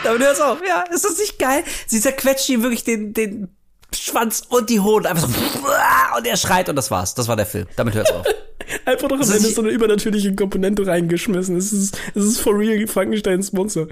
da Damit hört's auf. Ja, ist das nicht geil? Sie zerquetscht ihm wirklich den, den Schwanz und die Hoden. Einfach so, und er schreit und das war's. Das war der Film. Damit hört's auf. Einfach doch am Ende so eine übernatürliche Komponente reingeschmissen. Es ist, es ist for real Frankensteins Monster.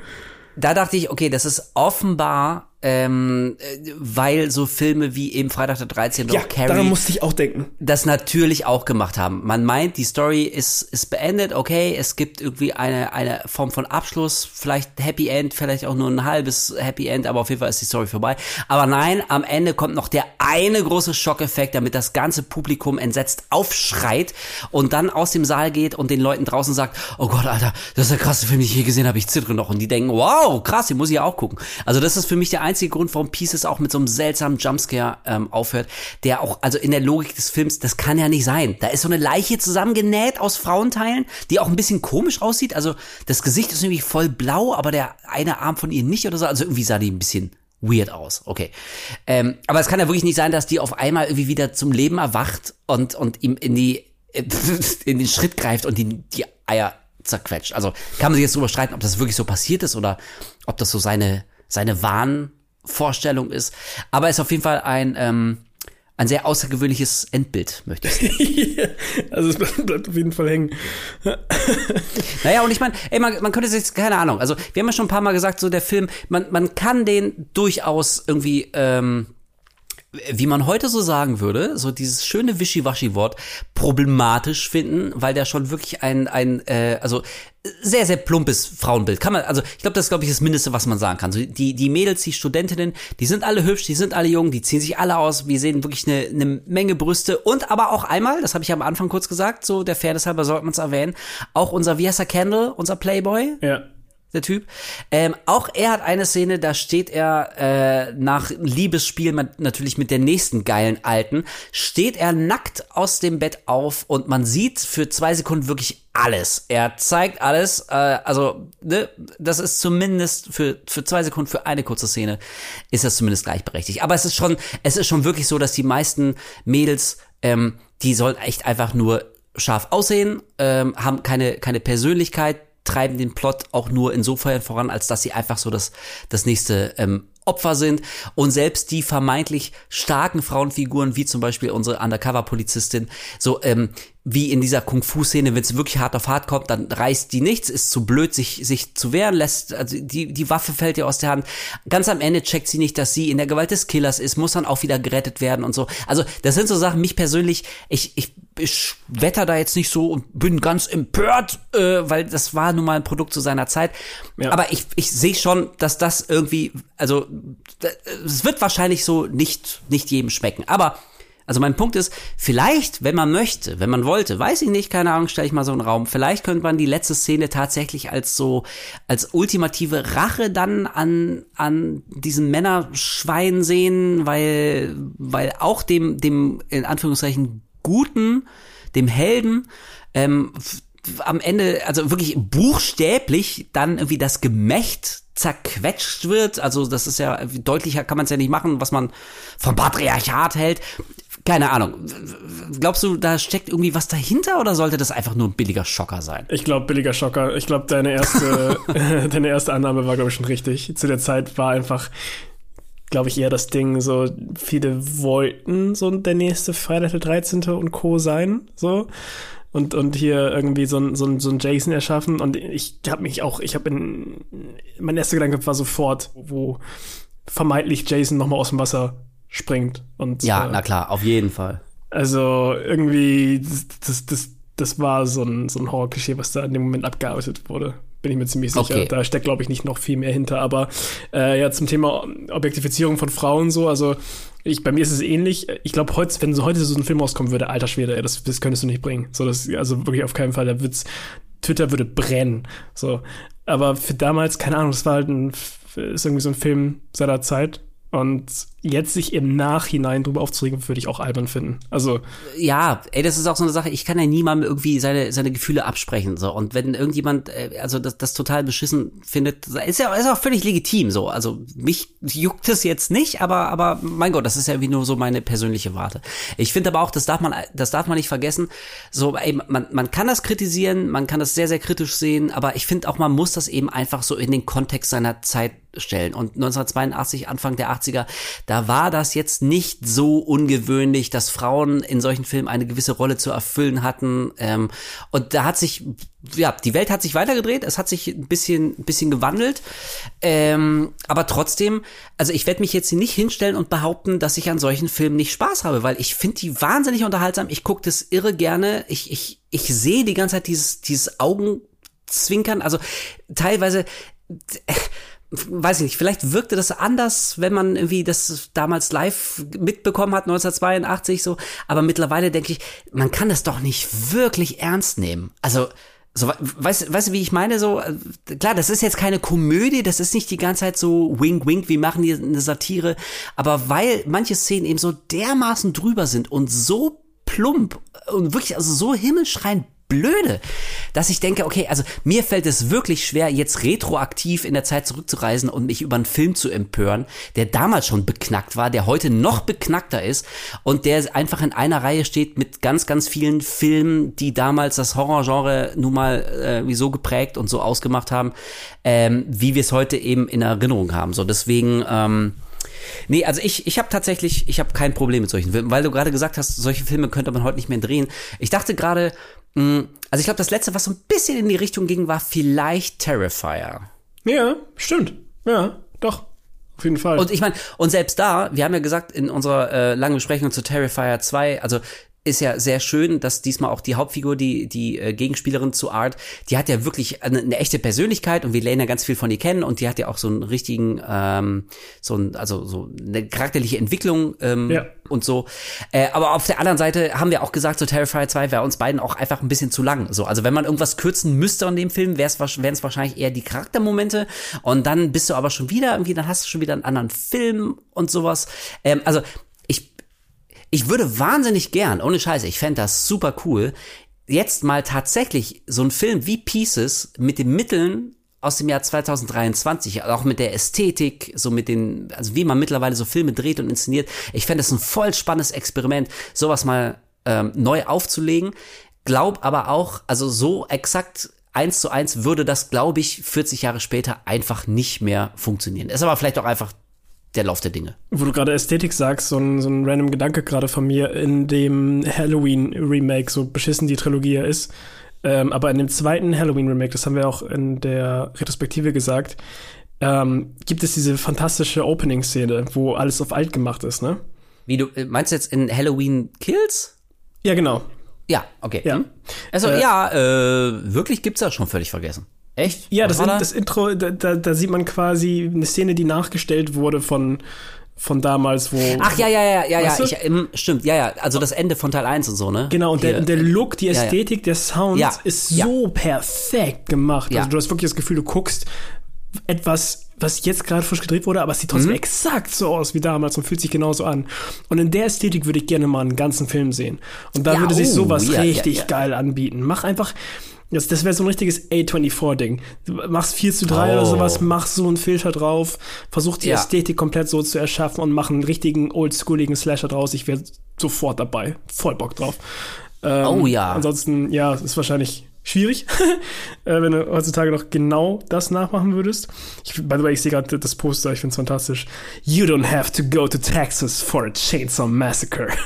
Da dachte ich, okay, das ist offenbar, ähm, äh, weil so Filme wie eben Freitag der 13. Ja, Carrie daran musste ich auch denken. das natürlich auch gemacht haben. Man meint, die Story ist, ist beendet, okay, es gibt irgendwie eine, eine Form von Abschluss, vielleicht Happy End, vielleicht auch nur ein halbes Happy End, aber auf jeden Fall ist die Story vorbei. Aber nein, am Ende kommt noch der eine große Schockeffekt, damit das ganze Publikum entsetzt aufschreit und dann aus dem Saal geht und den Leuten draußen sagt, oh Gott, Alter, das ist der krasseste Film, den ich je gesehen habe, ich zittere noch. Und die denken, wow, krass, den muss ich ja auch gucken. Also das ist für mich der einzige Grund, warum Pieces auch mit so einem seltsamen Jumpscare ähm, aufhört, der auch, also in der Logik des Films, das kann ja nicht sein. Da ist so eine Leiche zusammengenäht aus Frauenteilen, die auch ein bisschen komisch aussieht. Also das Gesicht ist irgendwie voll blau, aber der eine Arm von ihr nicht oder so. Also irgendwie sah die ein bisschen weird aus. Okay. Ähm, aber es kann ja wirklich nicht sein, dass die auf einmal irgendwie wieder zum Leben erwacht und, und ihm in die, in den Schritt greift und die, die Eier zerquetscht. Also kann man sich jetzt drüber streiten, ob das wirklich so passiert ist oder ob das so seine, seine Wahnvorstellung ist. Aber es ist auf jeden Fall ein, ähm, ein sehr außergewöhnliches Endbild, möchte ich sagen. also es bleibt auf jeden Fall hängen. Naja, und ich meine, ey, man, man könnte sich, keine Ahnung, also wir haben ja schon ein paar Mal gesagt, so der Film, man, man kann den durchaus irgendwie, ähm, wie man heute so sagen würde, so dieses schöne Wischiwaschi-Wort, problematisch finden, weil der schon wirklich ein, ein äh, also sehr, sehr plumpes Frauenbild. Kann man, also ich glaube, das ist, glaube ich, das Mindeste, was man sagen kann. So, die, die Mädels, die Studentinnen, die sind alle hübsch, die sind alle jung, die ziehen sich alle aus, wir sehen wirklich eine, eine Menge Brüste und aber auch einmal, das habe ich am Anfang kurz gesagt, so der Fairness halber sollte man es erwähnen, auch unser, er, Kendall, unser Playboy, Ja. Der Typ. Ähm, auch er hat eine Szene, da steht er äh, nach Liebesspiel mit, natürlich mit der nächsten geilen Alten, steht er nackt aus dem Bett auf und man sieht für zwei Sekunden wirklich alles. Er zeigt alles, äh, also ne, das ist zumindest für für zwei Sekunden für eine kurze Szene ist das zumindest gleichberechtigt. Aber es ist schon es ist schon wirklich so, dass die meisten Mädels ähm, die sollen echt einfach nur scharf aussehen, ähm, haben keine keine Persönlichkeit, treiben den Plot auch nur insofern voran, als dass sie einfach so das, das nächste ähm, Opfer sind. Und selbst die vermeintlich starken Frauenfiguren, wie zum Beispiel unsere Undercover-Polizistin, so ähm, wie in dieser Kung-Fu-Szene, wenn es wirklich hart auf hart kommt, dann reißt die nichts, ist zu blöd, sich, sich zu wehren, lässt, also die, die Waffe fällt ihr aus der Hand. Ganz am Ende checkt sie nicht, dass sie in der Gewalt des Killers ist, muss dann auch wieder gerettet werden und so. Also, das sind so Sachen, mich persönlich, ich, ich, ich wetter da jetzt nicht so und bin ganz empört, äh, weil das war nun mal ein Produkt zu seiner Zeit. Ja. Aber ich, ich sehe schon, dass das irgendwie, also, es wird wahrscheinlich so nicht, nicht jedem schmecken. Aber, also mein Punkt ist, vielleicht, wenn man möchte, wenn man wollte, weiß ich nicht, keine Ahnung, stelle ich mal so einen Raum, vielleicht könnte man die letzte Szene tatsächlich als so, als ultimative Rache dann an, an diesen Männerschwein sehen, weil, weil auch dem, dem, in Anführungszeichen, Guten, dem Helden, ähm, am Ende, also wirklich buchstäblich dann irgendwie das Gemächt zerquetscht wird. Also das ist ja, deutlicher kann man es ja nicht machen, was man vom Patriarchat hält. Keine Ahnung. Glaubst du, da steckt irgendwie was dahinter oder sollte das einfach nur ein billiger Schocker sein? Ich glaube, billiger Schocker. Ich glaube, deine erste, deine erste Annahme war, glaube ich, schon richtig. Zu der Zeit war einfach, glaube ich, eher das Ding, so, viele wollten so der nächste Freitag der 13. und Co. sein, so. Und, und hier irgendwie so ein, so ein, so ein Jason erschaffen. Und ich habe mich auch, ich habe in, mein erster Gedanke war sofort, wo vermeintlich Jason nochmal aus dem Wasser springt. Und, Ja, äh, na klar, auf jeden Fall. also irgendwie, das, das, das, das war so ein, so ein Horror-Klischee, was da in dem Moment abgearbeitet wurde. Bin ich mir ziemlich sicher. Okay. Da steckt, glaube ich, nicht noch viel mehr hinter. Aber äh, ja, zum Thema Objektifizierung von Frauen so, also ich, bei mir ist es ähnlich. Ich glaube, heute, wenn so heute so ein Film rauskommen würde, alter Schwede, das, das könntest du nicht bringen. So, das, also wirklich auf keinen Fall. Da wird's, Twitter würde brennen. So. Aber für damals, keine Ahnung, das war halt ein, ist irgendwie so ein Film seiner Zeit. Und jetzt sich im Nachhinein drüber aufzuregen, würde ich auch albern finden. Also ja, ey, das ist auch so eine Sache, ich kann ja niemandem irgendwie seine, seine Gefühle absprechen, so. Und wenn irgendjemand, äh, also das, das total beschissen findet, ist ja, ist auch völlig legitim, so. Also mich juckt es jetzt nicht, aber, aber mein Gott, das ist ja irgendwie nur so meine persönliche Warte. Ich finde aber auch, das darf man, das darf man nicht vergessen, so, ey, man, man kann das kritisieren, man kann das sehr, sehr kritisch sehen, aber ich finde auch, man muss das eben einfach so in den Kontext seiner Zeit stellen. Und 1982, Anfang der 80er, da war das jetzt nicht so ungewöhnlich, dass Frauen in solchen Filmen eine gewisse Rolle zu erfüllen hatten. Ähm, und da hat sich, ja, die Welt hat sich weitergedreht, es hat sich ein bisschen, ein bisschen gewandelt. Ähm, aber trotzdem, also ich werde mich jetzt hier nicht hinstellen und behaupten, dass ich an solchen Filmen nicht Spaß habe, weil ich finde die wahnsinnig unterhaltsam. Ich gucke das irre gerne. Ich, ich, ich sehe die ganze Zeit dieses, dieses Augenzwinkern. Also teilweise weiß ich nicht, vielleicht wirkte das anders, wenn man irgendwie das damals live mitbekommen hat, 1982 so, aber mittlerweile denke ich, man kann das doch nicht wirklich ernst nehmen. Also, so, weißt, weißt du, wie ich meine? So, äh, klar, das ist jetzt keine Komödie, das ist nicht die ganze Zeit so wink wink, wir machen hier eine Satire, aber weil manche Szenen eben so dermaßen drüber sind und so plump und wirklich also so himmelschreiend blöde, dass ich denke, okay, also mir fällt es wirklich schwer, jetzt retroaktiv in der Zeit zurückzureisen und mich über einen Film zu empören, der damals schon beknackt war, der heute noch beknackter ist und der einfach in einer Reihe steht mit ganz, ganz vielen Filmen, die damals das Horrorgenre nun mal äh, so geprägt und so ausgemacht haben, ähm, wie wir es heute eben in Erinnerung haben. So deswegen ähm, Nee, also ich, ich habe tatsächlich, ich habe kein Problem mit solchen Filmen, weil du gerade gesagt hast, solche Filme könnte man heute nicht mehr drehen. Ich dachte gerade, also ich glaube, das letzte, was so ein bisschen in die Richtung ging, war vielleicht Terrifier. Ja, stimmt. Ja, doch. Auf jeden Fall. Und ich meine, und selbst da, wir haben ja gesagt in unserer äh, langen Besprechung zu Terrifier 2, also ist ja sehr schön, dass diesmal auch die Hauptfigur, die die äh, Gegenspielerin zu Art, die hat ja wirklich eine, eine, echte Persönlichkeit und wir lernen ja ganz viel von ihr kennen und die hat ja auch so einen richtigen, ähm, so ein, also so eine charakterliche Entwicklung ähm, ja. und so. Äh, aber auf der anderen Seite haben wir auch gesagt, so Terrifier 2 wäre uns beiden auch einfach ein bisschen zu lang. So, also wenn man irgendwas kürzen müsste an dem Film, wären es wahrscheinlich eher die Charaktermomente und dann bist du aber schon wieder irgendwie, dann hast du schon wieder einen anderen Film und sowas. Ähm, also ich würde wahnsinnig gern, ohne Scheiße, ich fände das super cool, jetzt mal tatsächlich so ein Film wie Pieces mit den Mitteln aus dem Jahr 2023, auch mit der Ästhetik, so mit den, also wie man mittlerweile so Filme dreht und inszeniert. Ich fände es ein voll spannendes Experiment, sowas mal ähm, neu aufzulegen. Glaub aber auch, also so exakt eins zu eins würde das, glaube ich, 40 Jahre später einfach nicht mehr funktionieren. Ist aber vielleicht auch einfach der Lauf der Dinge. Wo du gerade Ästhetik sagst, so ein, so ein random Gedanke gerade von mir in dem Halloween-Remake, so beschissen die Trilogie ja ist. Ähm, aber in dem zweiten Halloween-Remake, das haben wir auch in der Retrospektive gesagt, ähm, gibt es diese fantastische Opening-Szene, wo alles auf alt gemacht ist, ne? Wie du, äh, meinst du jetzt in Halloween Kills? Ja, genau. Ja, okay. Ja. Also, äh, ja, äh, wirklich gibt's das schon völlig vergessen. Echt? Ja, das, in, das, Intro, da, da, da, sieht man quasi eine Szene, die nachgestellt wurde von von damals, wo. Ach ja, ja, ja, ja, ja, ich, ähm, stimmt, ja, ja, also das Ende von Teil 1 und so, ne? Genau, und der, der Look, die Ästhetik, ja, ja. der Sound ja, ist so perfekt gemacht. Also du hast wirklich das Gefühl, du guckst etwas, was jetzt gerade frisch gedreht wurde, aber es sieht trotzdem mhm. exakt so aus wie damals und fühlt sich genauso an. Und in der Ästhetik würde ich gerne mal einen ganzen Film sehen. Und da würde sich oh, sowas richtig geil anbieten. Mach einfach, das, das wäre so ein richtiges A24-Ding. Du machst 4 zu 3 oh. oder sowas, mach so einen Filter drauf, versuch die ja. Ästhetik komplett so zu erschaffen und mach einen richtigen oldschooligen Slasher draus. Ich wäre sofort dabei. Voll Bock drauf. Ähm, oh ja. Ansonsten, ja, ist wahrscheinlich schwierig, äh, wenn du heutzutage noch genau das nachmachen würdest. Ich, by the way, ich sehe gerade das Poster, ich finde es fantastisch. You don't have to go to Texas for a Chainsaw Massacre.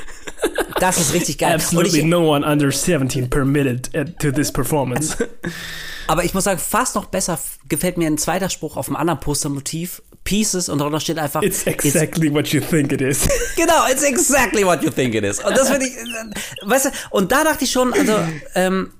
Das ist richtig geil. Absolutely ich, no one under 17 permitted to this performance. Aber ich muss sagen, fast noch besser gefällt mir ein zweiter Spruch auf einem anderen Postermotiv. Pieces und darunter steht einfach. It's exactly it's, what you think it is. Genau, it's exactly what you think it is. Und das finde ich, weißt du, und da dachte ich schon, also, ähm,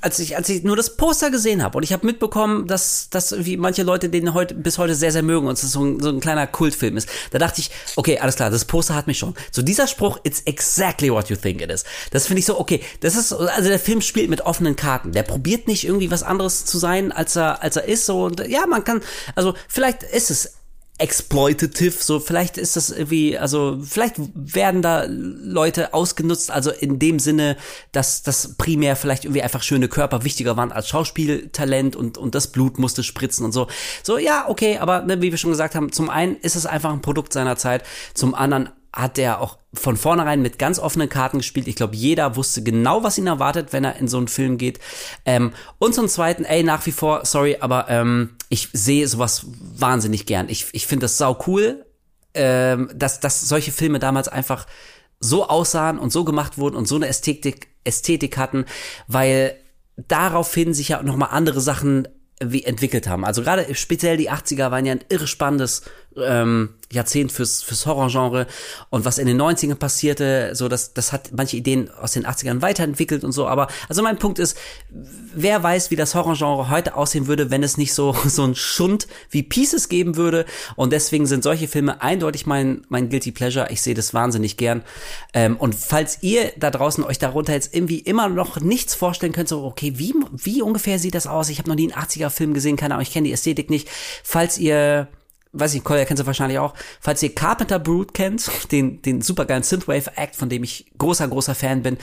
als ich, als ich nur das Poster gesehen habe und ich habe mitbekommen, dass, dass wie manche Leute den heute bis heute sehr, sehr mögen und es so ein, so ein kleiner Kultfilm ist, da dachte ich, okay, alles klar, das Poster hat mich schon. So dieser Spruch, it's exactly what you think it is. Das finde ich so, okay, das ist, also der Film spielt mit offenen Karten. Der probiert nicht irgendwie was anderes zu sein, als er, als er ist. So, und ja, man kann, also vielleicht ist es exploitative, so vielleicht ist das irgendwie, also vielleicht werden da Leute ausgenutzt, also in dem Sinne, dass das primär vielleicht irgendwie einfach schöne Körper wichtiger waren als Schauspieltalent und, und das Blut musste spritzen und so. So, ja, okay, aber ne, wie wir schon gesagt haben, zum einen ist es einfach ein Produkt seiner Zeit, zum anderen hat er auch von vornherein mit ganz offenen Karten gespielt. Ich glaube, jeder wusste genau, was ihn erwartet, wenn er in so einen Film geht. Ähm, und zum Zweiten, ey, nach wie vor, sorry, aber ähm, ich sehe sowas wahnsinnig gern. Ich, ich finde das sau cool, ähm, dass, dass solche Filme damals einfach so aussahen und so gemacht wurden und so eine Ästhetik, Ästhetik hatten, weil daraufhin sich ja nochmal andere Sachen wie entwickelt haben. Also gerade speziell die 80er waren ja ein irre spannendes ähm, Jahrzehnt fürs, fürs Horrorgenre. Und was in den 90ern passierte, so das, das hat manche Ideen aus den 80ern weiterentwickelt und so, aber also mein Punkt ist, wer weiß, wie das Horrorgenre heute aussehen würde, wenn es nicht so, so ein Schund wie Pieces geben würde. Und deswegen sind solche Filme eindeutig mein, mein Guilty Pleasure, ich sehe das wahnsinnig gern. Ähm, und falls ihr da draußen euch darunter jetzt irgendwie immer noch nichts vorstellen könnt, so okay, wie, wie ungefähr sieht das aus, ich habe noch nie einen 80er Film gesehen, keine Ahnung, ich kenne die Ästhetik nicht, falls ihr weiß ich, Collier kennst du wahrscheinlich auch. Falls ihr Carpenter Brute kennt, den, den supergeilen Synthwave Act, von dem ich großer, großer Fan bin,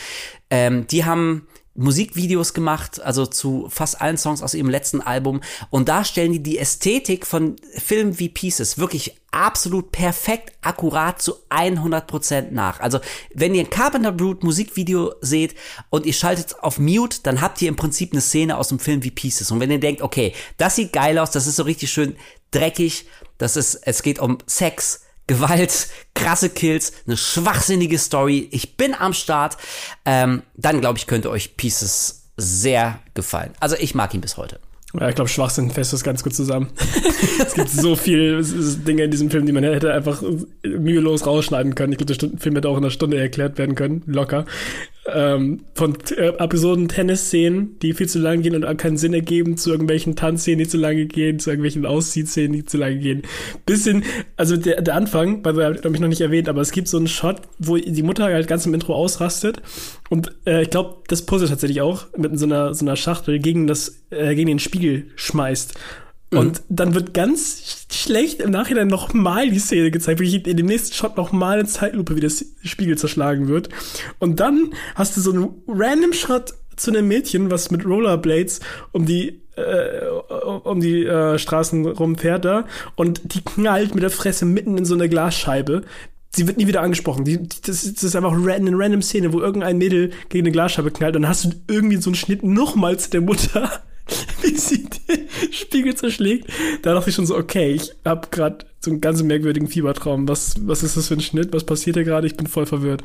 ähm, die haben Musikvideos gemacht, also zu fast allen Songs aus ihrem letzten Album. Und da stellen die die Ästhetik von Filmen wie Pieces wirklich absolut perfekt, akkurat zu 100% nach. Also wenn ihr ein Carpenter Brute Musikvideo seht und ihr schaltet auf Mute, dann habt ihr im Prinzip eine Szene aus dem Film wie Pieces. Und wenn ihr denkt, okay, das sieht geil aus, das ist so richtig schön dreckig, das ist, es geht um Sex, Gewalt, krasse Kills, eine schwachsinnige Story. Ich bin am Start. Ähm, dann glaube ich, könnte euch Pieces sehr gefallen. Also ich mag ihn bis heute. Ja, ich glaube, Schwachsinn fässt das ganz gut zusammen. es gibt so viele Dinge in diesem Film, die man hätte einfach mühelos rausschneiden können. Ich glaube, der Film hätte auch in einer Stunde erklärt werden können, locker ähm, von äh, absurden Tennisszenen, die viel zu lang gehen und keinen Sinn ergeben, zu irgendwelchen Tanzszenen, die zu lange gehen, zu irgendwelchen Ausziehszenen, die zu lange gehen. Bisschen, also der, der Anfang, weil wir habe ich noch nicht erwähnt, aber es gibt so einen Shot, wo die Mutter halt ganz im Intro ausrastet und äh, ich glaube, das Puzzle tatsächlich auch mit so einer so einer Schachtel gegen das äh, gegen den Spiegel schmeißt. Und mhm. dann wird ganz schlecht im Nachhinein nochmal die Szene gezeigt, wirklich in dem nächsten Shot nochmal in Zeitlupe, wie das Spiegel zerschlagen wird. Und dann hast du so einen random Shot zu einem Mädchen, was mit Rollerblades um die äh, um die äh, Straßen rumfährt da und die knallt mit der Fresse mitten in so eine Glasscheibe. Sie wird nie wieder angesprochen. Die, das, das ist einfach eine random Szene, wo irgendein Mädel gegen eine Glasscheibe knallt und dann hast du irgendwie so einen Schnitt nochmal zu der Mutter wie sie den Spiegel zerschlägt. Da dachte ich schon so, okay, ich habe gerade so einen ganz merkwürdigen Fiebertraum. Was, was ist das für ein Schnitt? Was passiert hier gerade? Ich bin voll verwirrt.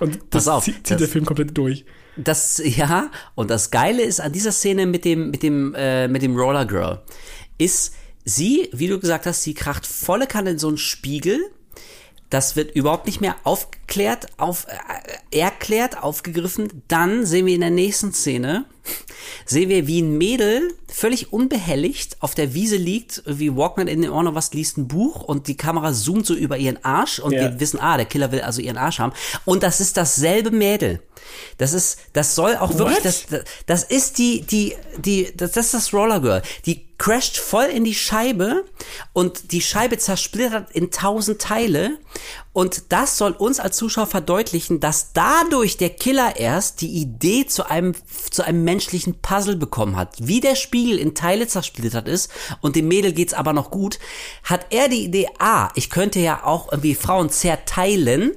Und das auf, zieht, zieht das, der Film komplett durch. Das, ja, und das Geile ist an dieser Szene mit dem, mit dem, äh, mit dem Roller Girl, ist, sie, wie du gesagt hast, sie kracht volle Kanne in so einen Spiegel das wird überhaupt nicht mehr aufgeklärt, auf, äh, erklärt, aufgegriffen. Dann sehen wir in der nächsten Szene, sehen wir, wie ein Mädel völlig unbehelligt auf der Wiese liegt, wie Walkman in den Ohren noch was liest ein Buch und die Kamera zoomt so über ihren Arsch und ja. wir wissen, ah, der Killer will also ihren Arsch haben. Und das ist dasselbe Mädel. Das ist, das soll auch wirklich, das, das ist die, die, die, das, das ist das Roller Girl. Die crasht voll in die Scheibe und die Scheibe zersplittert in tausend Teile. Und das soll uns als Zuschauer verdeutlichen, dass dadurch der Killer erst die Idee zu einem, zu einem menschlichen Puzzle bekommen hat. Wie der Spiegel in Teile zersplittert ist und dem Mädel geht's aber noch gut, hat er die Idee, ah, ich könnte ja auch irgendwie Frauen zerteilen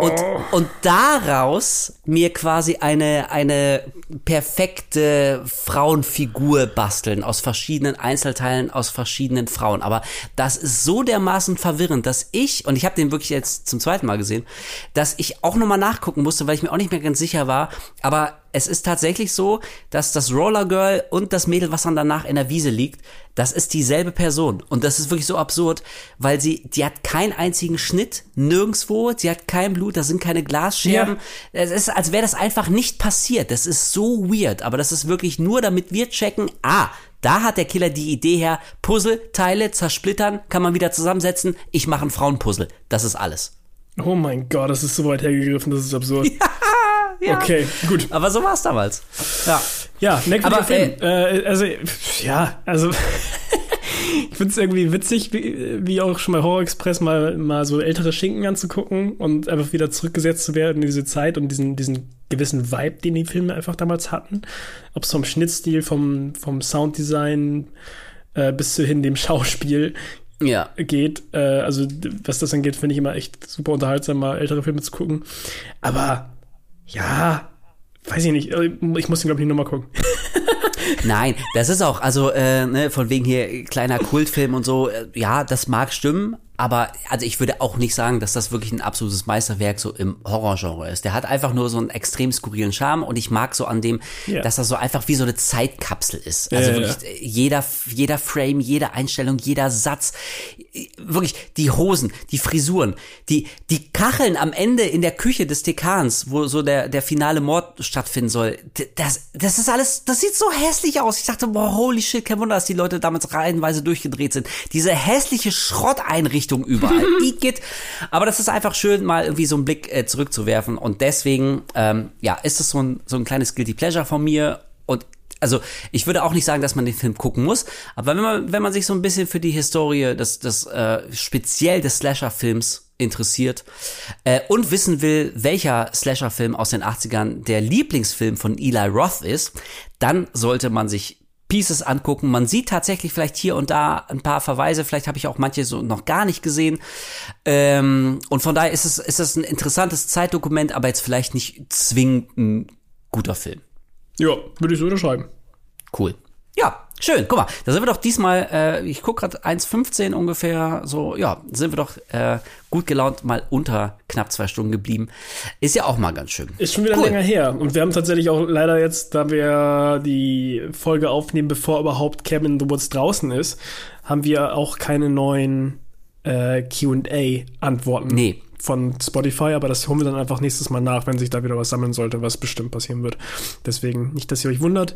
und, und daraus mir quasi eine, eine perfekte Frauenfigur basteln aus verschiedenen Einzelteilen, aus verschiedenen Frauen. Aber das ist so dermaßen verwirrend, dass ich, und ich habe den wirklich jetzt zum zweiten Mal gesehen, dass ich auch nochmal nachgucken musste, weil ich mir auch nicht mehr ganz sicher war. Aber es ist tatsächlich so, dass das Roller Girl und das Mädel, was dann danach in der Wiese liegt, das ist dieselbe Person. Und das ist wirklich so absurd, weil sie, die hat keinen einzigen Schnitt, nirgendswo, sie hat kein Blut, da sind keine Glasscherben. Ja. Es ist, als wäre das einfach nicht passiert. Das ist so weird. Aber das ist wirklich nur, damit wir checken, ah, da hat der Killer die Idee her, Puzzleteile zersplittern, kann man wieder zusammensetzen, ich mache ein Frauenpuzzle. Das ist alles. Oh mein Gott, das ist so weit hergegriffen, das ist absurd. Ja, ja. Okay, gut. Aber so war es damals. Ja. Ja, merkwürdiger Film. Äh, also, ja, also ich finde es irgendwie witzig, wie, wie auch schon bei Horror Express mal, mal so ältere Schinken anzugucken und einfach wieder zurückgesetzt zu werden in diese Zeit und diesen, diesen gewissen Vibe, den die Filme einfach damals hatten. Ob es vom Schnittstil, vom, vom Sounddesign äh, bis zu hin dem Schauspiel Ja. geht. Äh, also was das angeht, finde ich immer echt super unterhaltsam, mal ältere Filme zu gucken. Aber ja, weiß ich nicht. Ich muss ihn, glaube ich, nochmal gucken. Nein, das ist auch, also äh, ne, von wegen hier kleiner Kultfilm und so, äh, ja, das mag stimmen, aber also ich würde auch nicht sagen, dass das wirklich ein absolutes Meisterwerk so im Horrorgenre ist. Der hat einfach nur so einen extrem skurrilen Charme und ich mag so an dem, Ja. dass er so einfach wie so eine Zeitkapsel ist. Also Ja, ja, wirklich äh, jeder jeder Frame, jede Einstellung, jeder Satz, wirklich die Hosen, die Frisuren, die die Kacheln am Ende in der Küche des Dekans, wo so der der finale Mord stattfinden soll. Das das ist alles, das sieht so hässlich aus. Ich dachte, boah, holy shit, kein Wunder, dass die Leute damals reihenweise durchgedreht sind. Diese hässliche Schrotteinrichtung überall. Igitt. Aber das ist einfach schön, mal irgendwie so einen Blick äh, zurückzuwerfen. Und deswegen, ähm, ja, ist es so ein, so ein kleines Guilty Pleasure von mir. Und also ich würde auch nicht sagen, dass man den Film gucken muss, aber wenn man, wenn man sich so ein bisschen für die Historie des, des äh, speziell des Slasher-Films interessiert äh, und wissen will, welcher Slasher-Film aus den 80ern der Lieblingsfilm von Eli Roth ist, dann sollte man sich Pieces angucken. Man sieht tatsächlich vielleicht hier und da ein paar Verweise. Vielleicht habe ich auch manche so noch gar nicht gesehen. Ähm, und von daher ist es, ist es ein interessantes Zeitdokument, aber jetzt vielleicht nicht zwingend ein guter Film. Ja, würde ich so unterschreiben. Cool. Ja, schön. Guck mal, da sind wir doch diesmal, äh, ich guck gerade 1,15 ungefähr, so, ja, sind wir doch äh, gut gelaunt mal unter knapp zwei Stunden geblieben. Ist ja auch mal ganz schön. Ist schon wieder Cool. länger her. Und wir haben tatsächlich auch leider jetzt, da wir die Folge aufnehmen, bevor überhaupt Cabin in the Woods draußen ist, haben wir auch keine neuen äh, QA-Antworten Nee. von Spotify, aber das holen wir dann einfach nächstes Mal nach, wenn sich da wieder was sammeln sollte, was bestimmt passieren wird. Deswegen nicht, dass ihr euch wundert.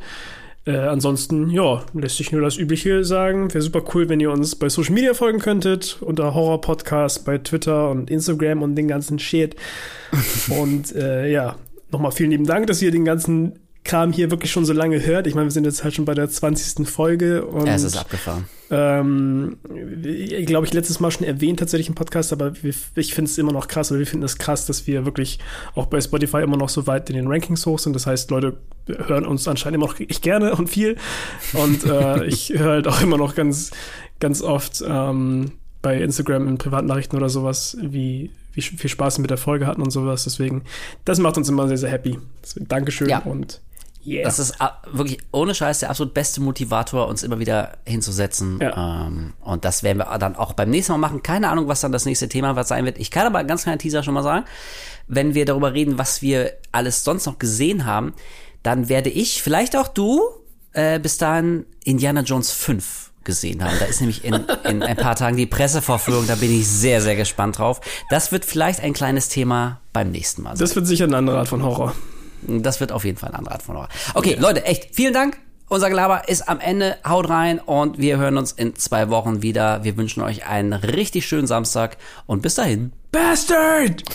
Äh, ansonsten, ja, lässt sich nur das Übliche sagen. Wäre super cool, wenn ihr uns bei Social Media folgen könntet, unter Horror Podcast, bei Twitter und Instagram und den ganzen Shit. und äh, ja, nochmal vielen lieben Dank, dass ihr den ganzen Kram hier wirklich schon so lange hört. Ich meine, wir sind jetzt halt schon bei der 20. Folge und Ja, es ist abgefahren. ähm, ich glaube, ich letztes Mal schon erwähnt tatsächlich im Podcast, aber wir, ich finde es immer noch krass, oder wir finden es krass, dass wir wirklich auch bei Spotify immer noch so weit in den Rankings hoch sind. Das heißt, Leute hören uns anscheinend immer noch echt gerne und viel. Und äh, ich höre halt auch immer noch ganz, ganz oft ähm, bei Instagram in Privatnachrichten oder sowas, wie, wie viel Spaß wir mit der Folge hatten und sowas. Deswegen, das macht uns immer sehr, sehr happy. Deswegen, Dankeschön Ja. und yeah. Das ist a- wirklich ohne Scheiß der absolut beste Motivator, uns immer wieder hinzusetzen. Ja. Ähm, und das werden wir dann auch beim nächsten Mal machen. Keine Ahnung, was dann das nächste Thema was sein wird. Ich kann aber ganz kleiner Teaser schon mal sagen, wenn wir darüber reden, was wir alles sonst noch gesehen haben, dann werde ich, vielleicht auch du, äh, bis dahin Indiana Jones 5 gesehen haben. Da ist nämlich in, in ein paar Tagen die Pressevorführung, da bin ich sehr, sehr gespannt drauf. Das wird vielleicht ein kleines Thema beim nächsten Mal sein. das wird sicher eine andere Art von Horror. Das wird auf jeden Fall eine andere Art von Horror. Okay, Leute, echt, vielen Dank. Unser Gelaber ist am Ende. Haut rein und wir hören uns in zwei Wochen wieder. Wir wünschen euch einen richtig schönen Samstag und bis dahin. Bastard!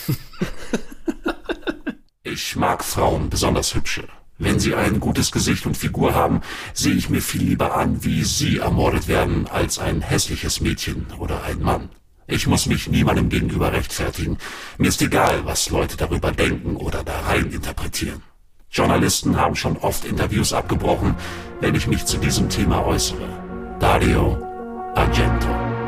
Ich mag Frauen, besonders hübsche. Wenn sie ein gutes Gesicht und Figur haben, sehe ich mir viel lieber an, wie sie ermordet werden, als ein hässliches Mädchen oder ein Mann. Ich muss mich niemandem gegenüber rechtfertigen. Mir ist egal, was Leute darüber denken oder da rein interpretieren. Journalisten haben schon oft Interviews abgebrochen, wenn ich mich zu diesem Thema äußere. Dario Argento.